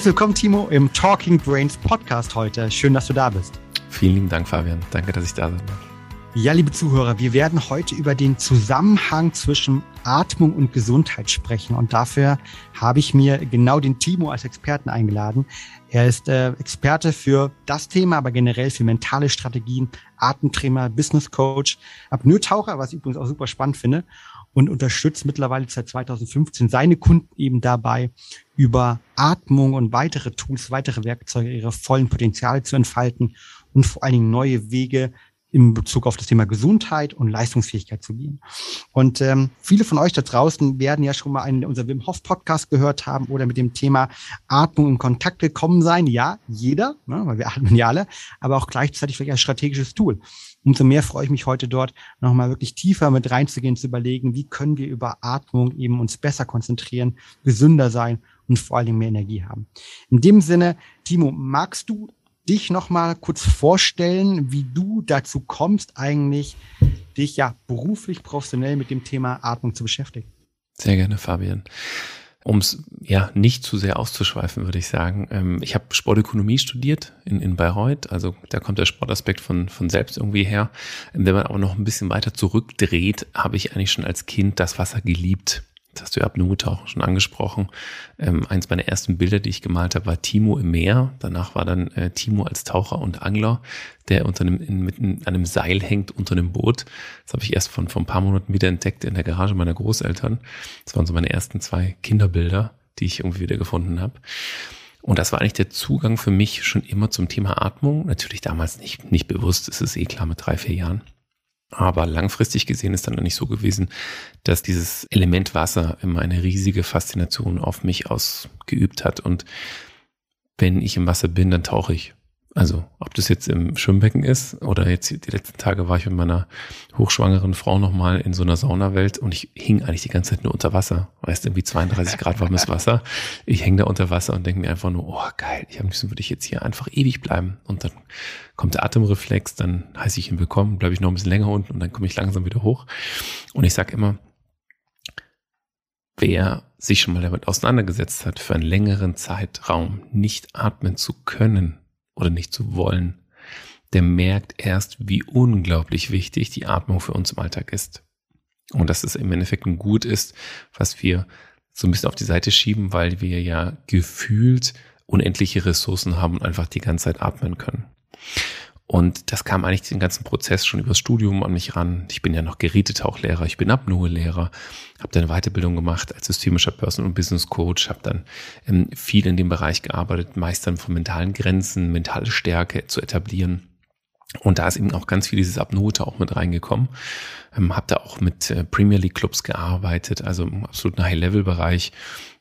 Herzlich willkommen, Timo, im Talking Brains Podcast heute. Schön, dass du da bist. Vielen lieben Dank, Fabian. Danke, dass ich da sein darf. Ja, liebe Zuhörer, wir werden heute über den Zusammenhang zwischen Atmung und Gesundheit sprechen. Und dafür habe ich mir genau den Timo als Experten eingeladen. Er ist äh, Experte für das Thema, aber generell für mentale Strategien, Atemtrainer, Business Coach, Apnoe-Taucher, was ich übrigens auch super spannend finde und unterstützt mittlerweile seit 2015 seine Kunden eben dabei, über Atmung und weitere Tools, weitere Werkzeuge ihre vollen Potenziale zu entfalten und vor allen Dingen neue Wege in Bezug auf das Thema Gesundheit und Leistungsfähigkeit zu gehen. Und ähm, viele von euch da draußen werden ja schon mal einen unser Wim Hof Podcast gehört haben oder mit dem Thema Atmung in Kontakt gekommen sein. Ja, jeder, ne, weil wir atmen ja alle, aber auch gleichzeitig vielleicht als strategisches Tool. Umso mehr freue ich mich heute dort nochmal wirklich tiefer mit reinzugehen, zu überlegen, wie können wir über Atmung eben uns besser konzentrieren, gesünder sein und vor Dingen mehr Energie haben. In dem Sinne, Timo, magst du dich noch mal kurz vorstellen, wie du dazu kommst, eigentlich dich ja beruflich, professionell mit dem Thema Atmung zu beschäftigen? Sehr gerne, Fabian. Um es ja nicht zu sehr auszuschweifen, würde ich sagen. Ähm, ich habe Sportökonomie studiert in, in Bayreuth, also da kommt der Sportaspekt von, von selbst irgendwie her. Wenn man aber noch ein bisschen weiter zurückdreht, habe ich eigentlich schon als Kind das Wasser geliebt. Das hast du ja ab Minute auch schon angesprochen. Ähm, eins meiner ersten Bilder, die ich gemalt habe, war Timo im Meer. Danach war dann äh, Timo als Taucher und Angler, der unter einem, in, an einem Seil hängt unter einem Boot. Das habe ich erst von, von ein paar Monaten wieder entdeckt in der Garage meiner Großeltern. Das waren so meine ersten zwei Kinderbilder, die ich irgendwie wieder gefunden habe. Und das war eigentlich der Zugang für mich schon immer zum Thema Atmung. Natürlich damals nicht, nicht bewusst, es ist eh klar mit drei, vier Jahren. Aber langfristig gesehen ist dann nicht so gewesen, dass dieses Element Wasser immer eine riesige Faszination auf mich ausgeübt hat. Und wenn ich im Wasser bin, dann tauche ich. Also, ob das jetzt im Schwimmbecken ist oder jetzt die letzten Tage war ich mit meiner hochschwangeren Frau nochmal in so einer Saunawelt und ich hing eigentlich die ganze Zeit nur unter Wasser. Weißt du, irgendwie 32 Grad warmes Wasser. Ich hänge da unter Wasser und denke mir einfach nur, oh geil, ich habe müssen, würde ich jetzt hier einfach ewig bleiben. Und dann kommt der Atemreflex, dann heiße ich ihn willkommen, bleibe ich noch ein bisschen länger unten und dann komme ich langsam wieder hoch. Und ich sag immer, wer sich schon mal damit auseinandergesetzt hat, für einen längeren Zeitraum nicht atmen zu können, oder nicht zu wollen, der merkt erst, wie unglaublich wichtig die Atmung für uns im Alltag ist. Und dass es im Endeffekt ein Gut ist, was wir so ein bisschen auf die Seite schieben, weil wir ja gefühlt unendliche Ressourcen haben und einfach die ganze Zeit atmen können. Und das kam eigentlich den ganzen Prozess schon übers Studium an mich ran. Ich bin ja noch Gerätetauchlehrer, ich bin Apnoe-Lehrer, habe dann Weiterbildung gemacht als systemischer Person- und Business Coach, habe dann ähm, viel in dem Bereich gearbeitet, meistern von mentalen Grenzen, mentale Stärke zu etablieren. Und da ist eben auch ganz viel dieses Apnoe auch mit reingekommen. Ähm, habe da auch mit äh, Premier League Clubs gearbeitet, also im absoluten High-Level-Bereich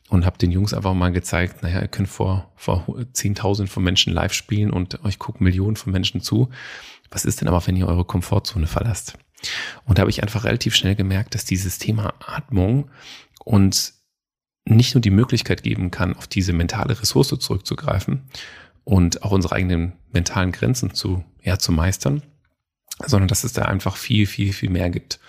und habe den Jungs einfach mal gezeigt, naja, ihr könnt vor, vor 10.000 von Menschen live spielen und euch gucken Millionen von Menschen zu. Was ist denn aber, wenn ihr eure Komfortzone verlasst? Und da habe ich einfach relativ schnell gemerkt, dass dieses Thema Atmung uns nicht nur die Möglichkeit geben kann, auf diese mentale Ressource zurückzugreifen und auch unsere eigenen mentalen Grenzen zu, ja, zu meistern, sondern dass es da einfach viel, viel, viel mehr gibt.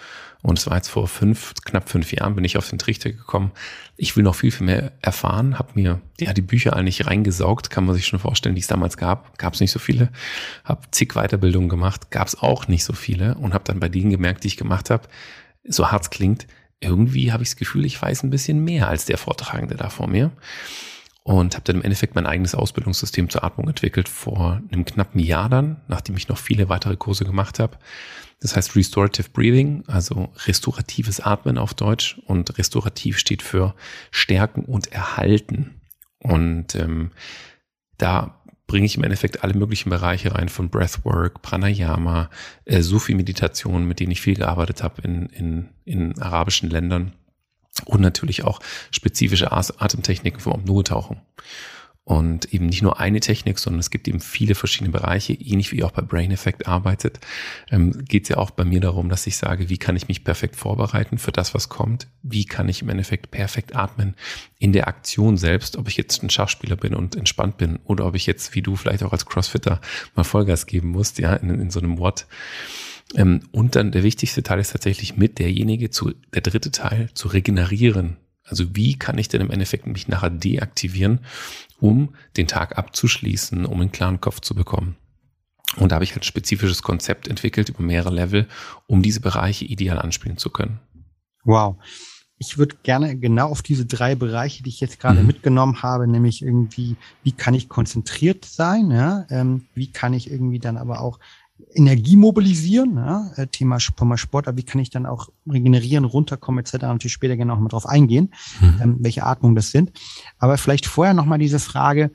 Und es war jetzt vor fünf, knapp fünf Jahren bin ich auf den Trichter gekommen. Ich will noch viel, viel mehr erfahren, habe mir ja die Bücher eigentlich reingesaugt, kann man sich schon vorstellen, die es damals gab. Gab es nicht so viele. Habe zig Weiterbildungen gemacht, gab es auch nicht so viele und habe dann bei denen gemerkt, die ich gemacht habe, so hart klingt, irgendwie habe ich das Gefühl, ich weiß ein bisschen mehr als der Vortragende da vor mir und habe dann im Endeffekt mein eigenes Ausbildungssystem zur Atmung entwickelt vor einem knappen Jahr dann, nachdem ich noch viele weitere Kurse gemacht habe. Das heißt Restorative Breathing, also restauratives Atmen auf Deutsch. Und restaurativ steht für stärken und erhalten. Und ähm, da bringe ich im Endeffekt alle möglichen Bereiche rein, von Breathwork, Pranayama, äh, Sufi-Meditation, mit denen ich viel gearbeitet habe in, in, in arabischen Ländern. Und natürlich auch spezifische Atemtechniken vom Apnoe-Tauchen. Und eben nicht nur eine Technik, sondern es gibt eben viele verschiedene Bereiche, ähnlich wie auch bei Brain Effect arbeitet. Ähm, Geht es ja auch bei mir darum, dass ich sage, wie kann ich mich perfekt vorbereiten für das, was kommt? Wie kann ich im Endeffekt perfekt atmen in der Aktion selbst, ob ich jetzt ein Schachspieler bin und entspannt bin oder ob ich jetzt, wie du vielleicht auch als Crossfitter, mal Vollgas geben musst, ja, in, in so einem Wort. Ähm, und dann der wichtigste Teil ist tatsächlich mit derjenige zu, der dritte Teil, zu regenerieren Also wie kann ich denn im Endeffekt mich nachher deaktivieren, um den Tag abzuschließen, um einen klaren Kopf zu bekommen? Und da habe ich halt ein spezifisches Konzept entwickelt über mehrere Level, um diese Bereiche ideal anspielen zu können. Wow. Ich würde gerne genau auf diese drei Bereiche, die ich jetzt gerade mhm. mitgenommen habe, nämlich irgendwie, wie kann ich konzentriert sein, ja? Ähm, wie kann ich irgendwie dann aber auch Energie mobilisieren, ja? Äh, Thema, Thema Sport, aber wie kann ich dann auch regenerieren, runterkommen etc. Natürlich später gerne auch mal drauf eingehen, mhm. ähm, welche Atmungen das sind. Aber vielleicht vorher nochmal diese Frage,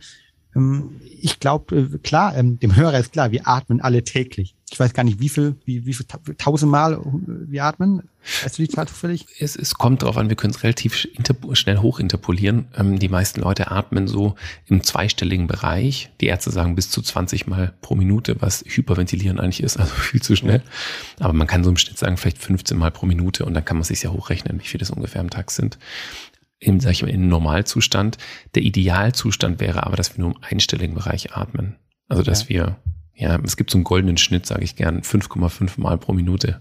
ähm, ich glaube, äh, klar, ähm, dem Hörer ist klar, wir atmen alle täglich. Ich weiß gar nicht, wie viel, wie, wie viel tausendmal äh, wir atmen. Weißt du die Zahl zufällig? Es, es kommt darauf an, wir können es relativ schnell hochinterpolieren. Ähm, die meisten Leute atmen so im zweistelligen Bereich. Die Ärzte sagen bis zu 20 Mal pro Minute, was Hyperventilieren eigentlich ist, also viel zu schnell. Aber man kann so im Schnitt sagen, vielleicht 15 Mal pro Minute und dann kann man sich ja hochrechnen, wie viel das ungefähr am Tag sind im, sag ich mal, im Normalzustand. Der Idealzustand wäre aber, dass wir nur im einstelligen Bereich atmen. Also, dass okay. wir, ja, es gibt so einen goldenen Schnitt, sage ich gern, 5,5 Mal pro Minute.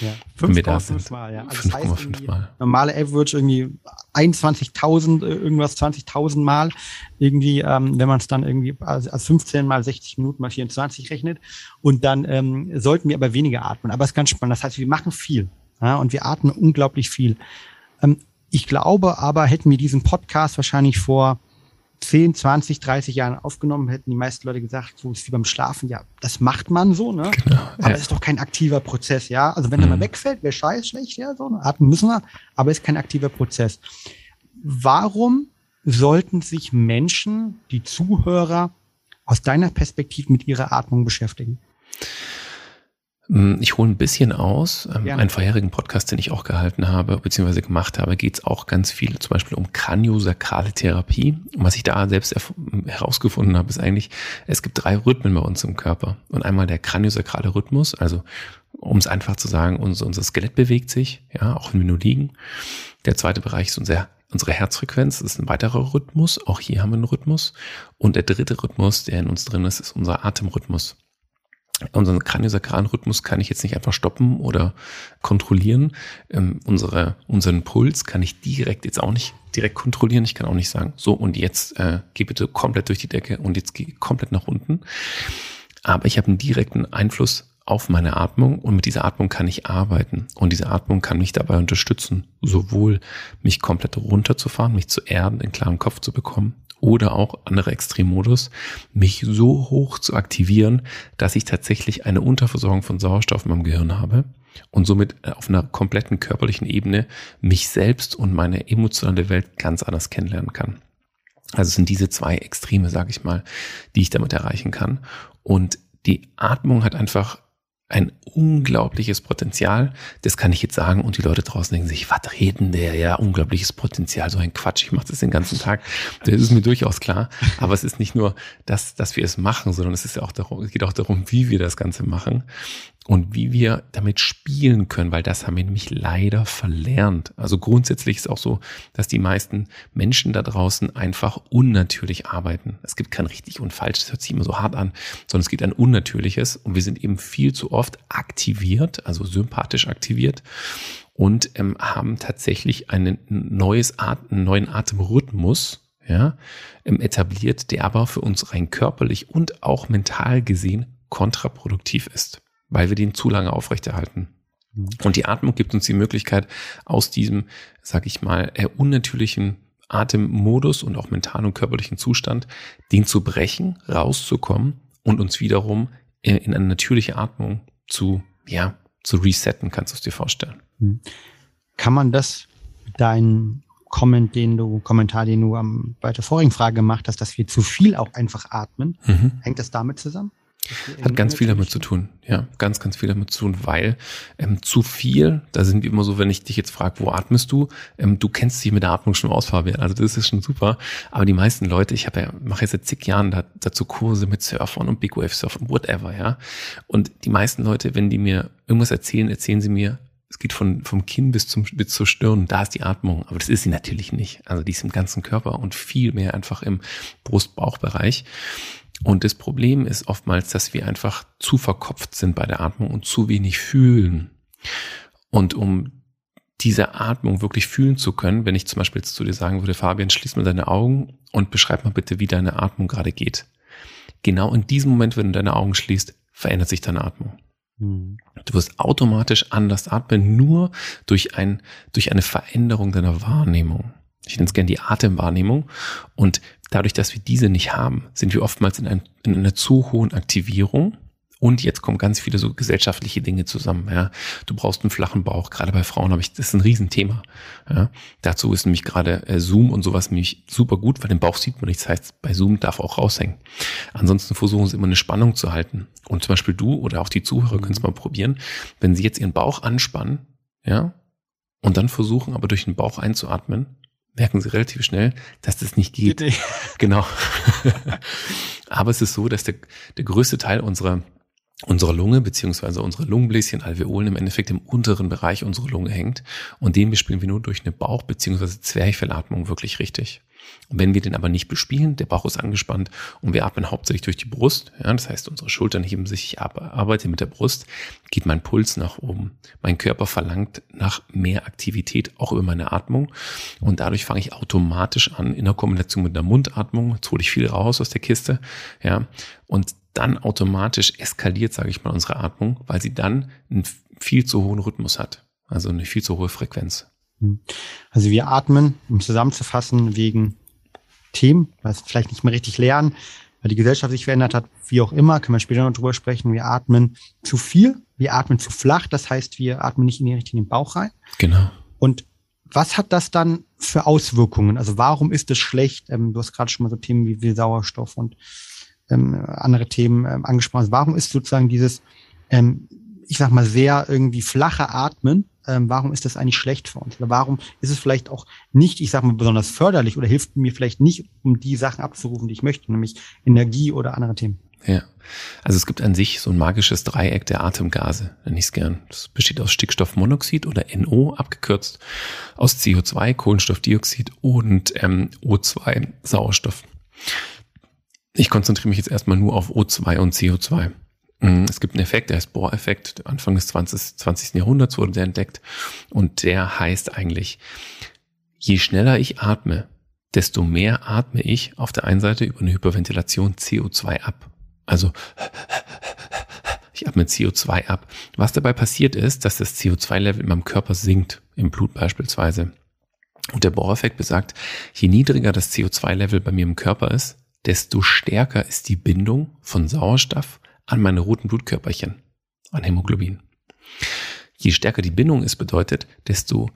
Ja, 5,5 Mal, ja. Also 5,5 Mal. Normale Average irgendwie 21.000, äh, irgendwas 20.000 Mal. Irgendwie, ähm, wenn man es dann irgendwie als, als 15 mal 60 Minuten mal 24 rechnet. Und dann ähm, sollten wir aber weniger atmen. Aber es ist ganz spannend. Das heißt, wir machen viel. Ja, und wir atmen unglaublich viel. Ähm, ich glaube aber, hätten wir diesen Podcast wahrscheinlich vor 10, 20, 30 Jahren aufgenommen, hätten die meisten Leute gesagt, so ist wie beim Schlafen, ja, das macht man so, ne? Genau, aber es ist doch kein aktiver Prozess, ja. Also wenn mhm. er mal wegfällt, wäre scheiß schlecht, ja, so, ne? atmen müssen wir, aber es ist kein aktiver Prozess. Warum sollten sich Menschen, die Zuhörer, aus deiner Perspektive mit ihrer Atmung beschäftigen? Hm, ich hole ein bisschen aus. Ähm, Gerne. Einen vorherigen Podcast, den ich auch gehalten habe, beziehungsweise gemacht habe, geht es auch ganz viel zum Beispiel um kraniosakrale Therapie. Und was ich da selbst herausgefunden habe, ist eigentlich, es gibt drei Rhythmen bei uns im Körper. Und einmal der kraniosakrale Rhythmus, also um es einfach zu sagen, unser, unser Skelett bewegt sich, ja, auch wenn wir nur liegen. Der zweite Bereich ist unser unsere Herzfrequenz, das ist ein weiterer Rhythmus. Auch hier haben wir einen Rhythmus. Und der dritte Rhythmus, der in uns drin ist, ist unser Atemrhythmus unseren kraniosakralen Rhythmus kann ich jetzt nicht einfach stoppen oder kontrollieren. Ähm, unsere, unseren Puls kann ich direkt jetzt auch nicht direkt kontrollieren. Ich kann auch nicht sagen, so und jetzt äh, geh bitte komplett durch die Decke und jetzt geh komplett nach unten. Aber ich habe einen direkten Einfluss auf meine Atmung und mit dieser Atmung kann ich arbeiten. Und diese Atmung kann mich dabei unterstützen, sowohl mich komplett runterzufahren, mich zu erden, einen klaren Kopf zu bekommen, oder auch andere Extremmodus, mich so hoch zu aktivieren, dass ich tatsächlich eine Unterversorgung von Sauerstoff in meinem Gehirn habe und somit äh, auf einer kompletten körperlichen Ebene mich selbst und meine emotionale Welt ganz anders kennenlernen kann. Also sind diese zwei Extreme, sage ich mal, die ich damit erreichen kann. Und die Atmung hat einfach ein unglaubliches Potenzial. Das kann ich jetzt sagen und die Leute draußen denken sich, was reden der? Ja, unglaubliches Potenzial, so ein Quatsch. Ich mache das den ganzen Tag. Das ist mir durchaus klar. Aber es ist nicht nur das, dass wir es machen, sondern es ist ja auch darum, es geht auch darum, wie wir das Ganze machen und wie wir damit spielen können, weil das haben wir nämlich leider verlernt. Also grundsätzlich ist auch so, dass die meisten Menschen da draußen einfach unnatürlich arbeiten. Es gibt kein richtig und falsch, das hört sich immer so hart an, sondern es gibt ein Unnatürliches und wir sind eben viel zu oft aktiviert, also sympathisch aktiviert und ähm, haben tatsächlich einen, neues At einen neuen Atemrhythmus, ja, ähm, etabliert, der aber für uns rein körperlich und auch mental gesehen kontraproduktiv ist weil wir den zu lange aufrechterhalten. Mhm. Und die Atmung gibt uns die Möglichkeit, aus diesem, sag ich mal, unnatürlichen Atemmodus und auch mentalen und körperlichen Zustand, den zu brechen, rauszukommen und uns wiederum in eine natürliche Atmung zu, ja, zu resetten, kannst du es dir vorstellen. Mhm. Kann man das, dein Comment, den du, Kommentar, den du am, bei der vorigen Frage gemacht hast, dass wir zu viel auch einfach atmen, mhm. hängt das damit zusammen? Hat ganz viel damit zu tun, ja, ganz, ganz viel damit zu tun, weil ähm, zu viel, da sind wir immer so, wenn ich dich jetzt frage, wo atmest du, ähm, du kennst dich mit der Atmung schon aus, Fabian, also das ist schon super, aber die meisten Leute, ich habe ja, mache jetzt seit zig Jahren da, dazu Kurse mit Surfern und Big Wave Surfern, whatever, ja, und die meisten Leute, wenn die mir irgendwas erzählen, erzählen sie mir, es geht von, vom Kinn bis zum, bis zur Stirn, da ist die Atmung, aber das ist sie natürlich nicht, also die ist im ganzen Körper und viel mehr einfach im Brust-Bauch-Bereich. Und das Problem ist oftmals, dass wir einfach zu verkopft sind bei der Atmung und zu wenig fühlen. Und um diese Atmung wirklich fühlen zu können, wenn ich zum Beispiel jetzt zu dir sagen würde, Fabian, schließ mal deine Augen und beschreib mal bitte, wie deine Atmung gerade geht. Genau in diesem Moment, wenn du deine Augen schließt, verändert sich deine Atmung. Mhm. Du wirst automatisch anders atmen, nur durch, ein, durch eine Veränderung deiner Wahrnehmung. Ich nenne es gerne die Atemwahrnehmung. Und dadurch, dass wir diese nicht haben, sind wir oftmals in, ein, in einer zu hohen Aktivierung und jetzt kommen ganz viele so gesellschaftliche Dinge zusammen. Ja. Du brauchst einen flachen Bauch. Gerade bei Frauen habe ich, das ist ein Riesenthema. Ja. Dazu ist nämlich gerade äh, Zoom und sowas nämlich super gut, weil den Bauch sieht man nicht. Das heißt, bei Zoom darf auch raushängen. Ansonsten versuchen sie immer eine Spannung zu halten. Und zum Beispiel du oder auch die Zuhörer können es mal probieren. Wenn sie jetzt ihren Bauch anspannen, ja, und dann versuchen aber durch den Bauch einzuatmen, merken sie relativ schnell, dass das nicht geht. geht nicht. Genau. aber es ist so, dass der, der größte Teil unserer unsere Lunge beziehungsweise unsere Lungenbläschen, Alveolen im Endeffekt im unteren Bereich unserer Lunge hängt und den bespielen wir nur durch eine Bauch- beziehungsweise Zwerchfellatmung wirklich richtig. Wenn wir den aber nicht bespielen, der Bauch ist angespannt und wir atmen hauptsächlich durch die Brust, ja, das heißt unsere Schultern heben sich, ich arbeite mit der Brust, geht mein Puls nach oben. Mein Körper verlangt nach mehr Aktivität, auch über meine Atmung und dadurch fange ich automatisch an in der Kombination mit der Mundatmung, jetzt hole ich viel raus aus der Kiste, ja, und dann automatisch eskaliert, sage ich mal, unsere Atmung, weil sie dann einen viel zu hohen Rhythmus hat. Also eine viel zu hohe Frequenz. Hm. Also wir atmen, um zusammenzufassen, wegen Themen, was vielleicht nicht mehr richtig lernen, weil die Gesellschaft sich verändert hat, wie auch immer, können wir später noch drüber sprechen. Wir atmen zu viel, wir atmen zu flach, das heißt, wir atmen nicht in den richtigen Bauch rein. Genau. Und was hat das dann für Auswirkungen? Also warum ist es schlecht? Ähm, du hast gerade schon mal so Themen wie, wie Sauerstoff und ähm, andere Themen ähm, angesprochen hast. Warum ist sozusagen dieses, ich sag mal, sehr irgendwie flache Atmen, ähm, warum ist das eigentlich schlecht für uns? Oder warum ist es vielleicht auch nicht, ich sag mal, besonders förderlich oder hilft mir vielleicht nicht, um die Sachen abzurufen, die ich möchte, nämlich Energie oder andere Themen? Ja. Also es gibt an sich so ein magisches Dreieck der Atemgase, nenne ich es gern. Das besteht aus Stickstoffmonoxid oder NO abgekürzt, aus CO2, Kohlenstoffdioxid und ähm, O2, Sauerstoff. Ich konzentriere mich jetzt erstmal nur auf O2 und CO2. Mm, es gibt einen Effekt, der heißt Bohr-Effekt. Anfang des 20. 20. Jahrhunderts wurde der entdeckt. Und der heißt eigentlich, je schneller ich atme, desto mehr atme ich auf der einen Seite über eine Hyperventilation CO2 ab. Also ich atme CO2 ab. Was dabei passiert ist, dass das CO2-Level in meinem Körper sinkt, im Blut beispielsweise. Und der Bohr-Effekt besagt, je niedriger das CO2-Level bei mir im Körper ist, desto stärker ist die Bindung von Sauerstoff an meine roten Blutkörperchen, an Hämoglobin. Je stärker die Bindung ist, bedeutet, desto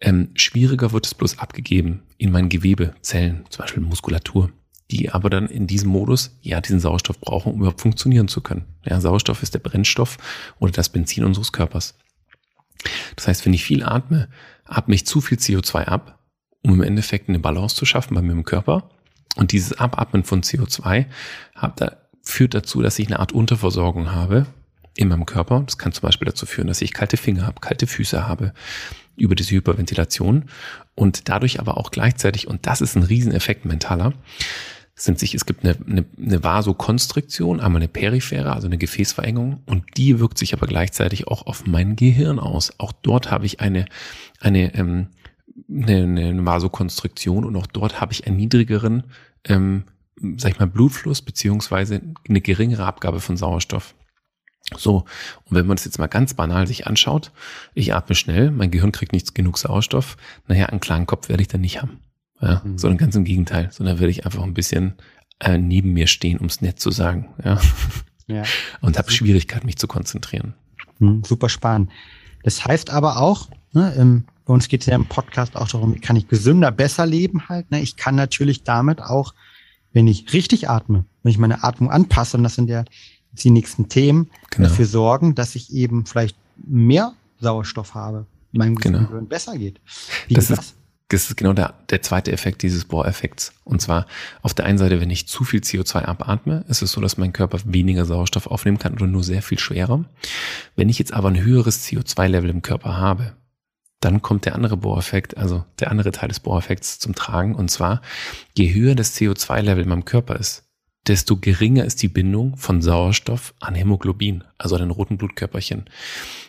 ähm, schwieriger wird es bloß abgegeben in mein Gewebe, Zellen, zum Beispiel Muskulatur, die aber dann in diesem Modus ja diesen Sauerstoff brauchen, um überhaupt funktionieren zu können. Ja, Sauerstoff ist der Brennstoff oder das Benzin unseres Körpers. Das heißt, wenn ich viel atme, atme ich zu viel CO2 ab, um im Endeffekt eine Balance zu schaffen bei mir im Körper und dieses Abatmen von CO2 da, führt dazu, dass ich eine Art Unterversorgung habe in meinem Körper. Das kann zum Beispiel dazu führen, dass ich kalte Finger habe, kalte Füße habe über diese Hyperventilation und dadurch aber auch gleichzeitig, und das ist ein Rieseneffekt mentaler, sind sich, es gibt eine, eine, eine Vasokonstriktion, einmal eine periphere, also eine Gefäßverengung, und die wirkt sich aber gleichzeitig auch auf mein Gehirn aus. Auch dort habe ich eine, eine ähm, eine, eine Vasokonstriktion und auch dort habe ich einen niedrigeren, ähm, sag ich mal, Blutfluss beziehungsweise eine geringere Abgabe von Sauerstoff. So, und wenn man das jetzt mal ganz banal sich anschaut, ich atme schnell, mein Gehirn kriegt nicht genug Sauerstoff, naja, einen klaren Kopf werde ich dann nicht haben. Ja, mhm. sondern ganz im Gegenteil, sondern werde ich einfach ein bisschen äh, neben mir stehen, um es nett zu sagen. Ja. ja. Und habe Schwierigkeit, mich zu konzentrieren. Mhm, super spannend. Das heißt aber auch, ne, im bei uns geht es ja im Podcast auch darum, kann ich gesünder, besser leben halt. Ne? Ich kann natürlich damit auch, wenn ich richtig atme, wenn ich meine Atmung anpasse, und das sind ja die nächsten Themen, genau. dafür sorgen, dass ich eben vielleicht mehr Sauerstoff habe, meinem genau. Gehirn besser geht. Wie das, ist, das ist genau der, der zweite Effekt dieses Bohreffekts. Und zwar auf der einen Seite, wenn ich zu viel CO2 abatme, ist es so, dass mein Körper weniger Sauerstoff aufnehmen kann oder nur sehr viel schwerer. Wenn ich jetzt aber ein höheres CO2-Level im Körper habe, dann kommt der andere Bohreffekt, also der andere Teil des Bohreffekts zum Tragen. Und zwar, je höher das CO2-Level in meinem Körper ist, desto geringer ist die Bindung von Sauerstoff an Hämoglobin, also an den roten Blutkörperchen.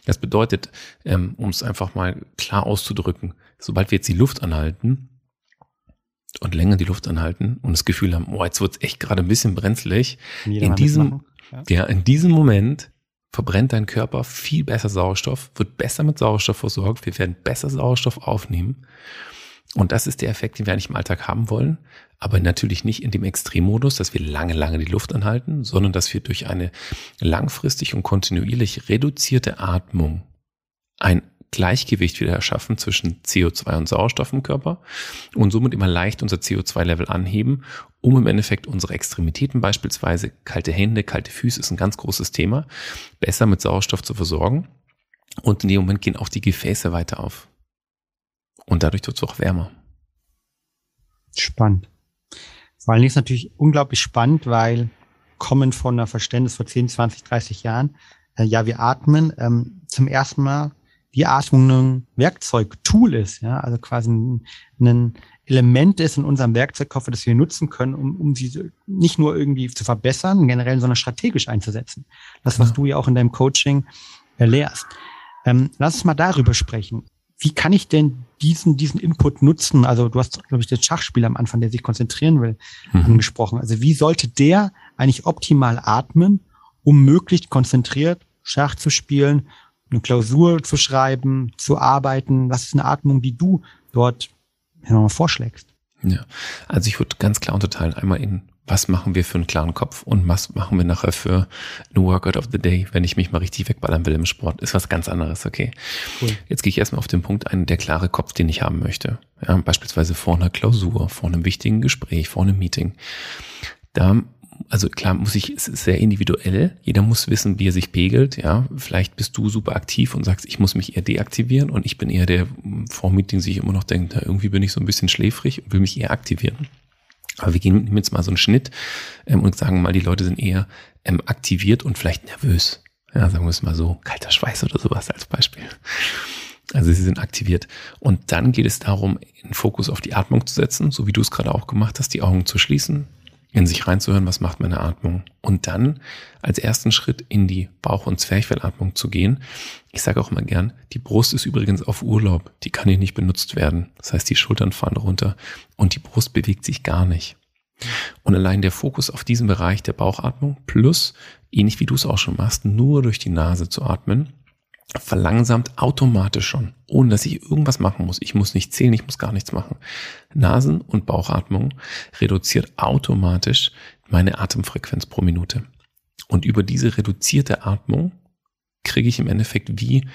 Das bedeutet, ähm, um es einfach mal klar auszudrücken, sobald wir jetzt die Luft anhalten und länger die Luft anhalten und das Gefühl haben, oh, jetzt wird es echt gerade ein bisschen brenzlig, in diesem, ja. ja, in diesem Moment verbrennt dein Körper viel besser Sauerstoff, wird besser mit Sauerstoff versorgt, wir werden besser Sauerstoff aufnehmen. Und das ist der Effekt, den wir eigentlich im Alltag haben wollen aber natürlich nicht in dem Extremmodus, dass wir lange, lange die Luft anhalten, sondern dass wir durch eine langfristig und kontinuierlich reduzierte Atmung ein Gleichgewicht wieder erschaffen zwischen CO2 und Sauerstoff im Körper und somit immer leicht unser CO2-Level anheben, um im Endeffekt unsere Extremitäten beispielsweise, kalte Hände, kalte Füße ist ein ganz großes Thema, besser mit Sauerstoff zu versorgen. Und in dem Moment gehen auch die Gefäße weiter auf. Und dadurch wird es auch wärmer. Spannend. Vor allen Dingen ist natürlich unglaublich spannend, weil kommen von einer Verständnis vor 10, 20, 30 Jahren, äh, ja, wir atmen, ähm, zum ersten Mal die Atmung ein Werkzeug, Tool ist, ja, also quasi ein, ein Element ist in unserem Werkzeugkoffer, das wir nutzen können, um, um sie nicht nur irgendwie zu verbessern, generell, sondern strategisch einzusetzen. Das, was ja. du ja auch in deinem Coaching äh, lehrst. Ähm, lass uns mal darüber sprechen wie kann ich denn diesen, diesen Input nutzen? Also du hast, glaube ich, den Schachspieler am Anfang, der sich konzentrieren will, mhm. angesprochen. Also wie sollte der eigentlich optimal atmen, um möglichst konzentriert Schach zu spielen, eine Klausur zu schreiben, zu arbeiten? Was ist eine Atmung, die du dort ja, vorschlägst? Ja, also ich würde ganz klar unterteilen, einmal in was machen wir für einen klaren Kopf und was machen wir nachher für ein Workout of the Day, wenn ich mich mal richtig wegballern will im Sport, ist was ganz anderes, okay. Cool. Jetzt gehe ich erstmal auf den Punkt ein, der klare Kopf, den ich haben möchte. Ja, beispielsweise vor einer Klausur, vor einem wichtigen Gespräch, vor einem Meeting. Da also klar muss ich, es ist sehr individuell. Jeder muss wissen, wie er sich pegelt. Ja, vielleicht bist du super aktiv und sagst, ich muss mich eher deaktivieren und ich bin eher der vor Meeting sich immer noch denkt, irgendwie bin ich so ein bisschen schläfrig und will mich eher aktivieren. Aber wir gehen jetzt mal so einen Schnitt ähm, und sagen mal, die Leute sind eher ähm, aktiviert und vielleicht nervös. Ja, sagen wir es mal so, kalter Schweiß oder sowas als Beispiel. Also sie sind aktiviert. Und dann geht es darum, den Fokus auf die Atmung zu setzen, so wie du es gerade auch gemacht hast, die Augen zu schließen, in sich reinzuhören, was macht meine Atmung. Und dann als ersten Schritt in die Bauch- und Zwerchfellatmung zu gehen. Ich sage auch immer gern, die Brust ist übrigens auf Urlaub, die kann hier nicht benutzt werden. Das heißt, die Schultern fahren runter und die Brust bewegt sich gar nicht. Und allein der Fokus auf diesen Bereich der Bauchatmung plus, ähnlich wie du es auch schon machst, nur durch die Nase zu atmen, verlangsamt automatisch schon, ohne dass ich irgendwas machen muss. Ich muss nicht zählen, ich muss gar nichts machen. Nasen- und Bauchatmung reduziert automatisch meine Atemfrequenz pro Minute. Und über diese reduzierte Atmung kriege ich im Endeffekt wie,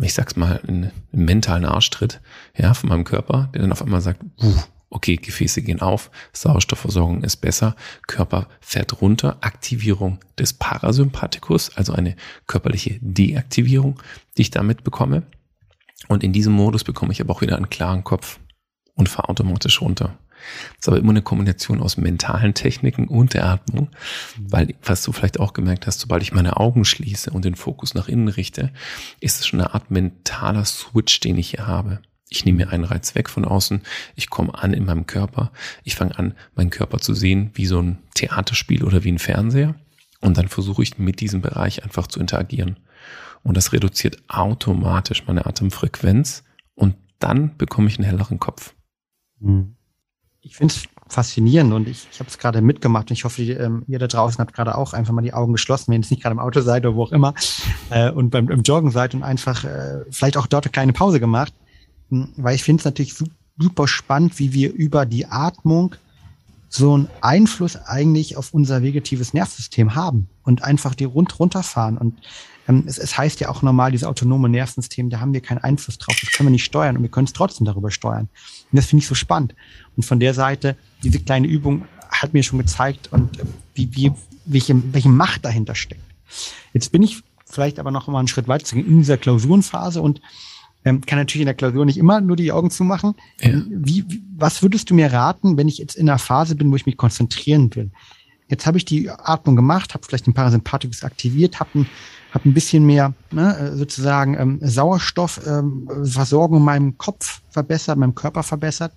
ich sag's mal, einen, mentalen Arschtritt, ja, von meinem Körper, der dann auf einmal sagt, okay, Gefäße gehen auf, Sauerstoffversorgung ist besser, Körper fährt runter, Aktivierung des Parasympathikus, also eine körperliche Deaktivierung, die ich damit bekomme. Und in diesem Modus bekomme ich aber auch wieder einen klaren Kopf und fahre automatisch runter. Das ist aber immer eine Kombination aus mentalen Techniken und der Atmung, weil, was du vielleicht auch gemerkt hast, sobald ich meine Augen schließe und den Fokus nach innen richte, ist es schon eine Art mentaler Switch, den ich hier habe. Ich nehme mir einen Reiz weg von außen, ich komme an in meinem Körper, ich fange an, meinen Körper zu sehen wie so ein Theaterspiel oder wie ein Fernseher und dann versuche ich mit diesem Bereich einfach zu interagieren. Und das reduziert automatisch meine Atemfrequenz und dann bekomme ich einen helleren Kopf. Hm. Ich finde es faszinierend und ich, ich habe es gerade mitgemacht und ich hoffe, ähm, ihr da draußen habt gerade auch einfach mal die Augen geschlossen, wenn ihr nicht gerade im Auto seid oder wo auch immer äh, und beim im Joggen seid und einfach äh, vielleicht auch dort eine kleine Pause gemacht weil ich finde es natürlich super spannend, wie wir über die Atmung so einen Einfluss eigentlich auf unser vegetatives Nervensystem haben und einfach die rund runterfahren. Und ähm, es, es heißt ja auch normal, dieses autonome Nervensystem, da haben wir keinen Einfluss drauf, das können wir nicht steuern und wir können es trotzdem darüber steuern. Und das finde ich so spannend. Und von der Seite, diese kleine Übung hat mir schon gezeigt und äh, wie, wie, welche, welche Macht dahinter steckt. Jetzt bin ich vielleicht aber noch mal einen Schritt weiter in dieser Klausurenphase und ähm, kann natürlich in der Klausur nicht immer nur die Augen zumachen. Ja. Wie, wie, was würdest du mir raten, wenn ich jetzt in einer Phase bin, wo ich mich konzentrieren will? Jetzt habe ich die Atmung gemacht, habe vielleicht den Parasympathikus aktiviert, habe ein, hab ein bisschen mehr ne, sozusagen ähm, Sauerstoffversorgung ähm, in meinem Kopf verbessert, meinem Körper verbessert.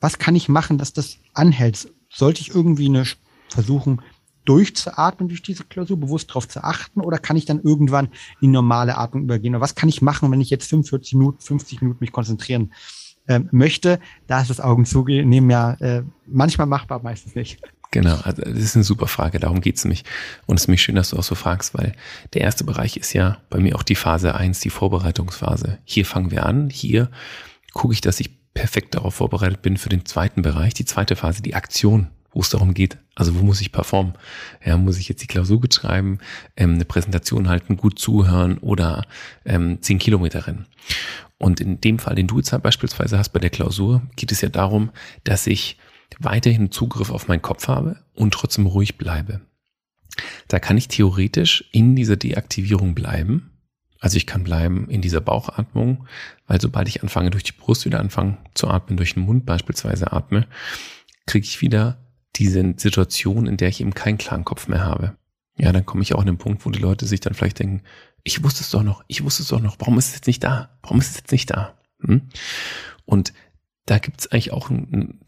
Was kann ich machen, dass das anhält? Sollte ich irgendwie eine versuchen, durchzuatmen durch diese Klausur, bewusst darauf zu achten, oder kann ich dann irgendwann in normale Atmung übergehen? Oder was kann ich machen, wenn ich jetzt 45 Minuten, 50 Minuten mich konzentrieren ähm, möchte? Da ist das Augen zunehmen ja äh, manchmal machbar, meistens nicht. Genau, also das ist eine super Frage, darum geht's nämlich. Und es ist mich schön, dass du auch so fragst, weil der erste Bereich ist ja bei mir auch die Phase eins, die Vorbereitungsphase. Hier fangen wir an, hier gucke ich, dass ich perfekt darauf vorbereitet bin für den zweiten Bereich, die zweite Phase, die Aktion, wo es darum geht, also wo muss ich performen? Ja, muss ich jetzt die Klausur schreiben, ähm, eine Präsentation halten, gut zuhören oder ähm, 10 Kilometer rennen. Und in dem Fall, den du jetzt beispielsweise hast bei der Klausur, geht es ja darum, dass ich weiterhin Zugriff auf meinen Kopf habe und trotzdem ruhig bleibe. Da kann ich theoretisch in dieser Deaktivierung bleiben. Also ich kann bleiben in dieser Bauchatmung, weil sobald ich anfange, durch die Brust wieder anfangen zu atmen, durch den Mund beispielsweise atme, kriege ich wieder diese Situation, in der ich eben keinen klaren Kopf mehr habe. Ja, dann komme ich auch an den Punkt, wo die Leute sich dann vielleicht denken, ich wusste es doch noch, ich wusste es doch noch, warum ist es jetzt nicht da? Warum ist es jetzt nicht da? Hm? Und da gibt es eigentlich auch,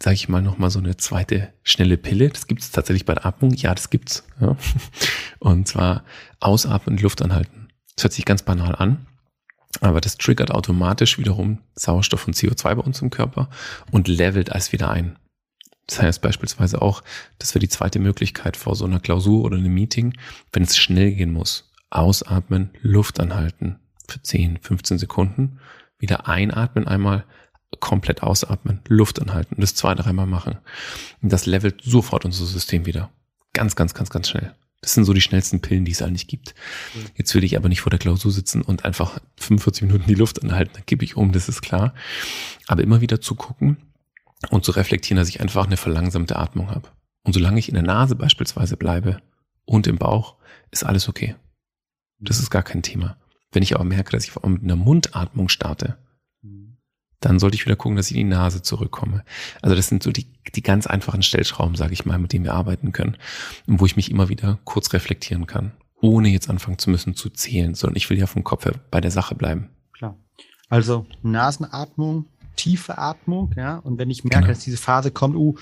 sage ich mal, nochmal so eine zweite schnelle Pille. Das gibt es tatsächlich bei der Atmung. Ja, das gibt's. Ja. Und zwar ausatmen und Luft anhalten. Das hört sich ganz banal an, aber das triggert automatisch wiederum Sauerstoff und CO2 bei uns im Körper und levelt alles wieder ein. Das heißt beispielsweise auch, das wäre die zweite Möglichkeit vor so einer Klausur oder einem Meeting, wenn es schnell gehen muss. Ausatmen, Luft anhalten für 10, 15 Sekunden, wieder einatmen einmal, komplett ausatmen, Luft anhalten und das zwei, dreimal machen. Und das levelt sofort unser System wieder. Ganz, ganz, ganz, ganz schnell. Das sind so die schnellsten Pillen, die es eigentlich gibt. Jetzt will ich aber nicht vor der Klausur sitzen und einfach 45 Minuten die Luft anhalten, dann gebe ich um, das ist klar. Aber immer wieder zu gucken und zu reflektieren, dass ich einfach eine verlangsamte Atmung habe. Und solange ich in der Nase beispielsweise bleibe und im Bauch, ist alles okay. Das ist gar kein Thema. Wenn ich aber merke, dass ich vor allem mit einer Mundatmung starte, dann sollte ich wieder gucken, dass ich in die Nase zurückkomme. Also das sind so die, die ganz einfachen Stellschrauben, sage ich mal, mit denen wir arbeiten können wo ich mich immer wieder kurz reflektieren kann, ohne jetzt anfangen zu müssen zu zählen, sondern ich will ja vom Kopf her bei der Sache bleiben. Klar. Also Nasenatmung, tiefe Atmung, ja. Und wenn ich merke, genau. dass diese Phase kommt, uh,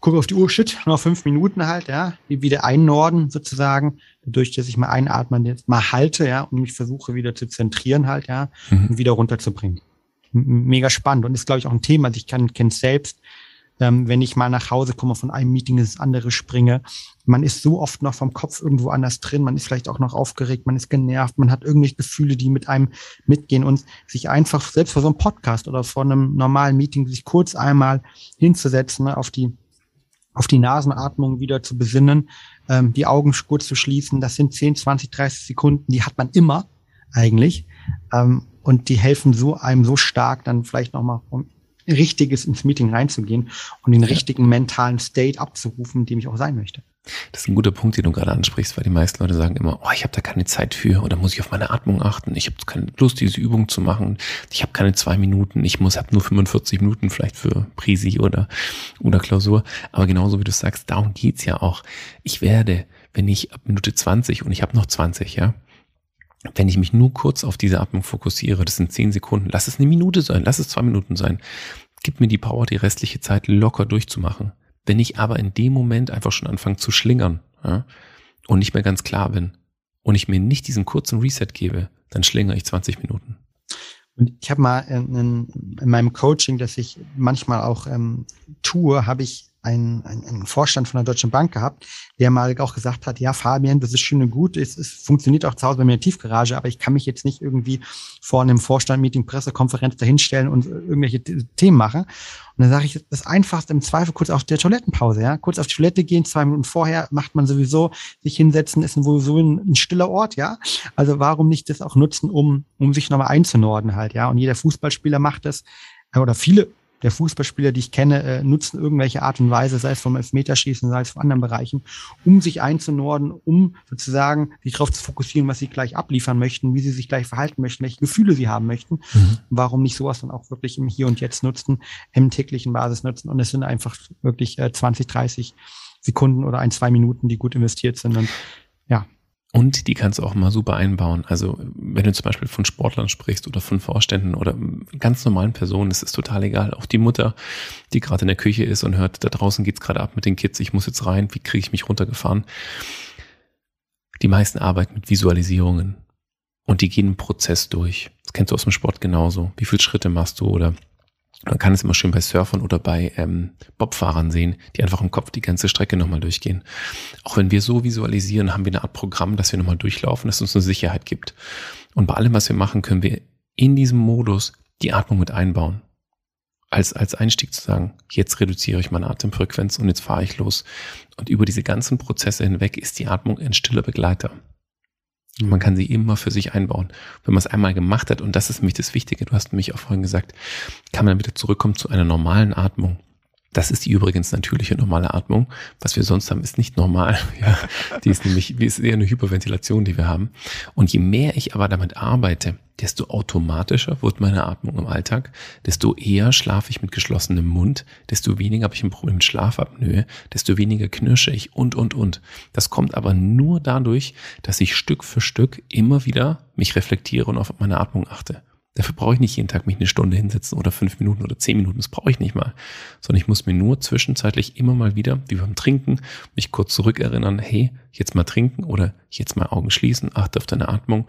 gucke auf die Uhr, shit, noch fünf Minuten halt, ja, wieder einnorden sozusagen, dadurch, dass ich mal einatmen jetzt mal halte, ja, und mich versuche wieder zu zentrieren halt, ja, mhm. und wieder runterzubringen mega spannend und ist, glaube ich, auch ein Thema. Also ich kann kenne selbst, ähm, wenn ich mal nach Hause komme, von einem Meeting ins andere springe. Man ist so oft noch vom Kopf irgendwo anders drin, man ist vielleicht auch noch aufgeregt, man ist genervt, man hat irgendwelche Gefühle, die mit einem mitgehen und sich einfach selbst vor so einem Podcast oder vor einem normalen Meeting sich kurz einmal hinzusetzen, ne, auf die auf die Nasenatmung wieder zu besinnen, ähm, die Augen kurz zu schließen. Das sind 10, 20, 30 Sekunden, die hat man immer eigentlich. Ähm, und die helfen so einem so stark, dann vielleicht nochmal Richtiges ins Meeting reinzugehen und den richtigen mentalen State abzurufen, dem ich auch sein möchte. Das ist ein guter Punkt, den du gerade ansprichst, weil die meisten Leute sagen immer, oh, ich habe da keine Zeit für oder muss ich auf meine Atmung achten, ich habe keine Lust, diese Übung zu machen, ich habe keine zwei Minuten, ich muss habe nur 45 Minuten vielleicht für Prisi oder, oder Klausur. Aber genauso wie du sagst, darum geht's ja auch. Ich werde, wenn ich ab Minute 20 und ich habe noch 20, ja, wenn ich mich nur kurz auf diese Atmung fokussiere, das sind zehn Sekunden, lass es eine Minute sein, lass es zwei Minuten sein, gib mir die Power, die restliche Zeit locker durchzumachen. Wenn ich aber in dem Moment einfach schon anfange zu schlingern ja, und nicht mehr ganz klar bin und ich mir nicht diesen kurzen Reset gebe, dann schlingere ich 20 Minuten. Und ich habe mal in, in, meinem Coaching, das ich manchmal auch ähm, tue, habe ich einen, einen, Vorstand von der Deutschen Bank gehabt, der mal auch gesagt hat, ja, Fabian, das ist schön und gut, es, es funktioniert auch zu Hause bei mir in der Tiefgarage, aber ich kann mich jetzt nicht irgendwie vor einem Vorstand-Meeting, Pressekonferenz dahinstellen und irgendwelche Themen machen. Und dann sage ich, das Einfachste im Zweifel kurz auf der Toilettenpause, ja, kurz auf die Toilette gehen, zwei Minuten vorher macht man sowieso, sich hinsetzen, ist sowieso ein, ein stiller Ort, ja. Also warum nicht das auch nutzen, um, um sich nochmal einzunorden halt, ja. Und jeder Fußballspieler macht das, oder viele der Fußballspieler, die ich kenne, äh, nutzen irgendwelche Art und Weise, sei es vom Elfmeterschießen, sei es von anderen Bereichen, um sich einzunorden, um sozusagen sich darauf zu fokussieren, was sie gleich abliefern möchten, wie sie sich gleich verhalten möchten, welche Gefühle sie haben möchten. Mhm. Warum nicht sowas dann auch wirklich im Hier und Jetzt nutzen, im täglichen Basis nutzen? Und es sind einfach wirklich äh, 20, 30 Sekunden oder ein, zwei Minuten, die gut investiert sind. Und ja, Und die kannst du auch mal super einbauen. Also wenn du zum Beispiel von Sportlern sprichst oder von Vorständen oder ganz normalen Personen, ist es total egal. Auch die Mutter, die gerade in der Küche ist und hört, da draußen geht's gerade ab mit den Kids, ich muss jetzt rein, wie kriege ich mich runtergefahren? Die meisten arbeiten mit Visualisierungen und die gehen einen Prozess durch. Das kennst du aus dem Sport genauso. Wie viele Schritte machst du oder man kann es immer schön bei Surfern oder bei ähm, Bobfahrern sehen, die einfach im Kopf die ganze Strecke nochmal durchgehen. Auch wenn wir so visualisieren, haben wir eine Art Programm, das wir nochmal durchlaufen, das uns eine Sicherheit gibt. Und bei allem, was wir machen, können wir in diesem Modus die Atmung mit einbauen. Als, als Einstieg zu sagen, jetzt reduziere ich meine Atemfrequenz und jetzt fahre ich los. Und über diese ganzen Prozesse hinweg ist die Atmung ein stiller Begleiter. Man kann sie immer für sich einbauen. Wenn man es einmal gemacht hat, und das ist nämlich das Wichtige, du hast mich auch vorhin gesagt, kann man wieder zurückkommen zu einer normalen Atmung. Das ist die übrigens natürliche normale Atmung. Was wir sonst haben, ist nicht normal. Ja, die ist nämlich, die ist eher eine Hyperventilation, die wir haben. Und je mehr ich aber damit arbeite, desto automatischer wird meine Atmung im Alltag, desto eher schlafe ich mit geschlossenem Mund, desto weniger habe ich ein Problem mit Schlafapnoe, desto weniger knirsche ich und, und, und. Das kommt aber nur dadurch, dass ich Stück für Stück immer wieder mich reflektiere und auf meine Atmung achte. Dafür brauche ich nicht jeden Tag mich eine Stunde hinsetzen oder fünf Minuten oder zehn Minuten. Das brauche ich nicht mal. Sondern ich muss mir nur zwischenzeitlich immer mal wieder, wie beim Trinken, mich kurz zurückerinnern, hey, jetzt mal trinken oder jetzt mal Augen schließen, achte auf deine Atmung.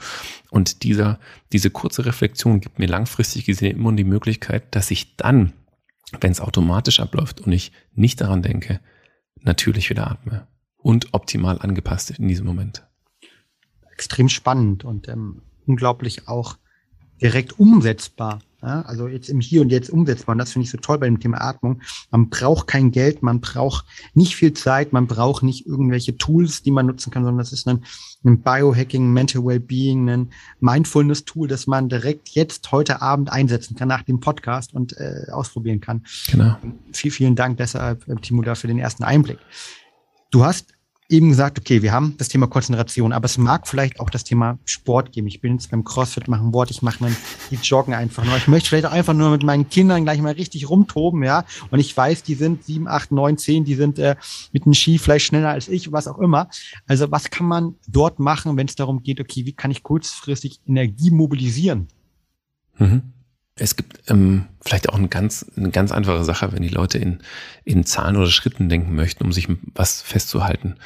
Und dieser, diese kurze Reflexion gibt mir langfristig gesehen immer die Möglichkeit, dass ich dann, wenn es automatisch abläuft und ich nicht daran denke, natürlich wieder atme. Und optimal angepasst in diesem Moment. Extrem spannend und ähm, unglaublich auch direkt umsetzbar. Ja, also jetzt im Hier und Jetzt umsetzbar. Und das finde ich so toll bei dem Thema Atmung. Man braucht kein Geld, man braucht nicht viel Zeit, man braucht nicht irgendwelche Tools, die man nutzen kann, sondern das ist ein, ein Biohacking, Mental Wellbeing, ein Mindfulness-Tool, das man direkt jetzt heute Abend einsetzen kann nach dem Podcast und äh, ausprobieren kann. Genau. Vielen, vielen Dank deshalb, äh, Timo, dafür den ersten Einblick. Du hast eben gesagt, okay, wir haben das Thema Konzentration, aber es mag vielleicht auch das Thema Sport geben. Ich bin jetzt beim CrossFit machen Wort, ich mache mein, die joggen einfach nur. Ich möchte vielleicht einfach nur mit meinen Kindern gleich mal richtig rumtoben, ja. Und ich weiß, die sind sieben, acht, neun, zehn, die sind äh, mit dem Ski vielleicht schneller als ich, was auch immer. Also was kann man dort machen, wenn es darum geht, okay, wie kann ich kurzfristig Energie mobilisieren? Mhm. Es gibt ähm, vielleicht auch eine ganz, eine ganz einfache Sache, wenn die Leute in, in Zahlen oder Schritten denken möchten, um sich was festzuhalten.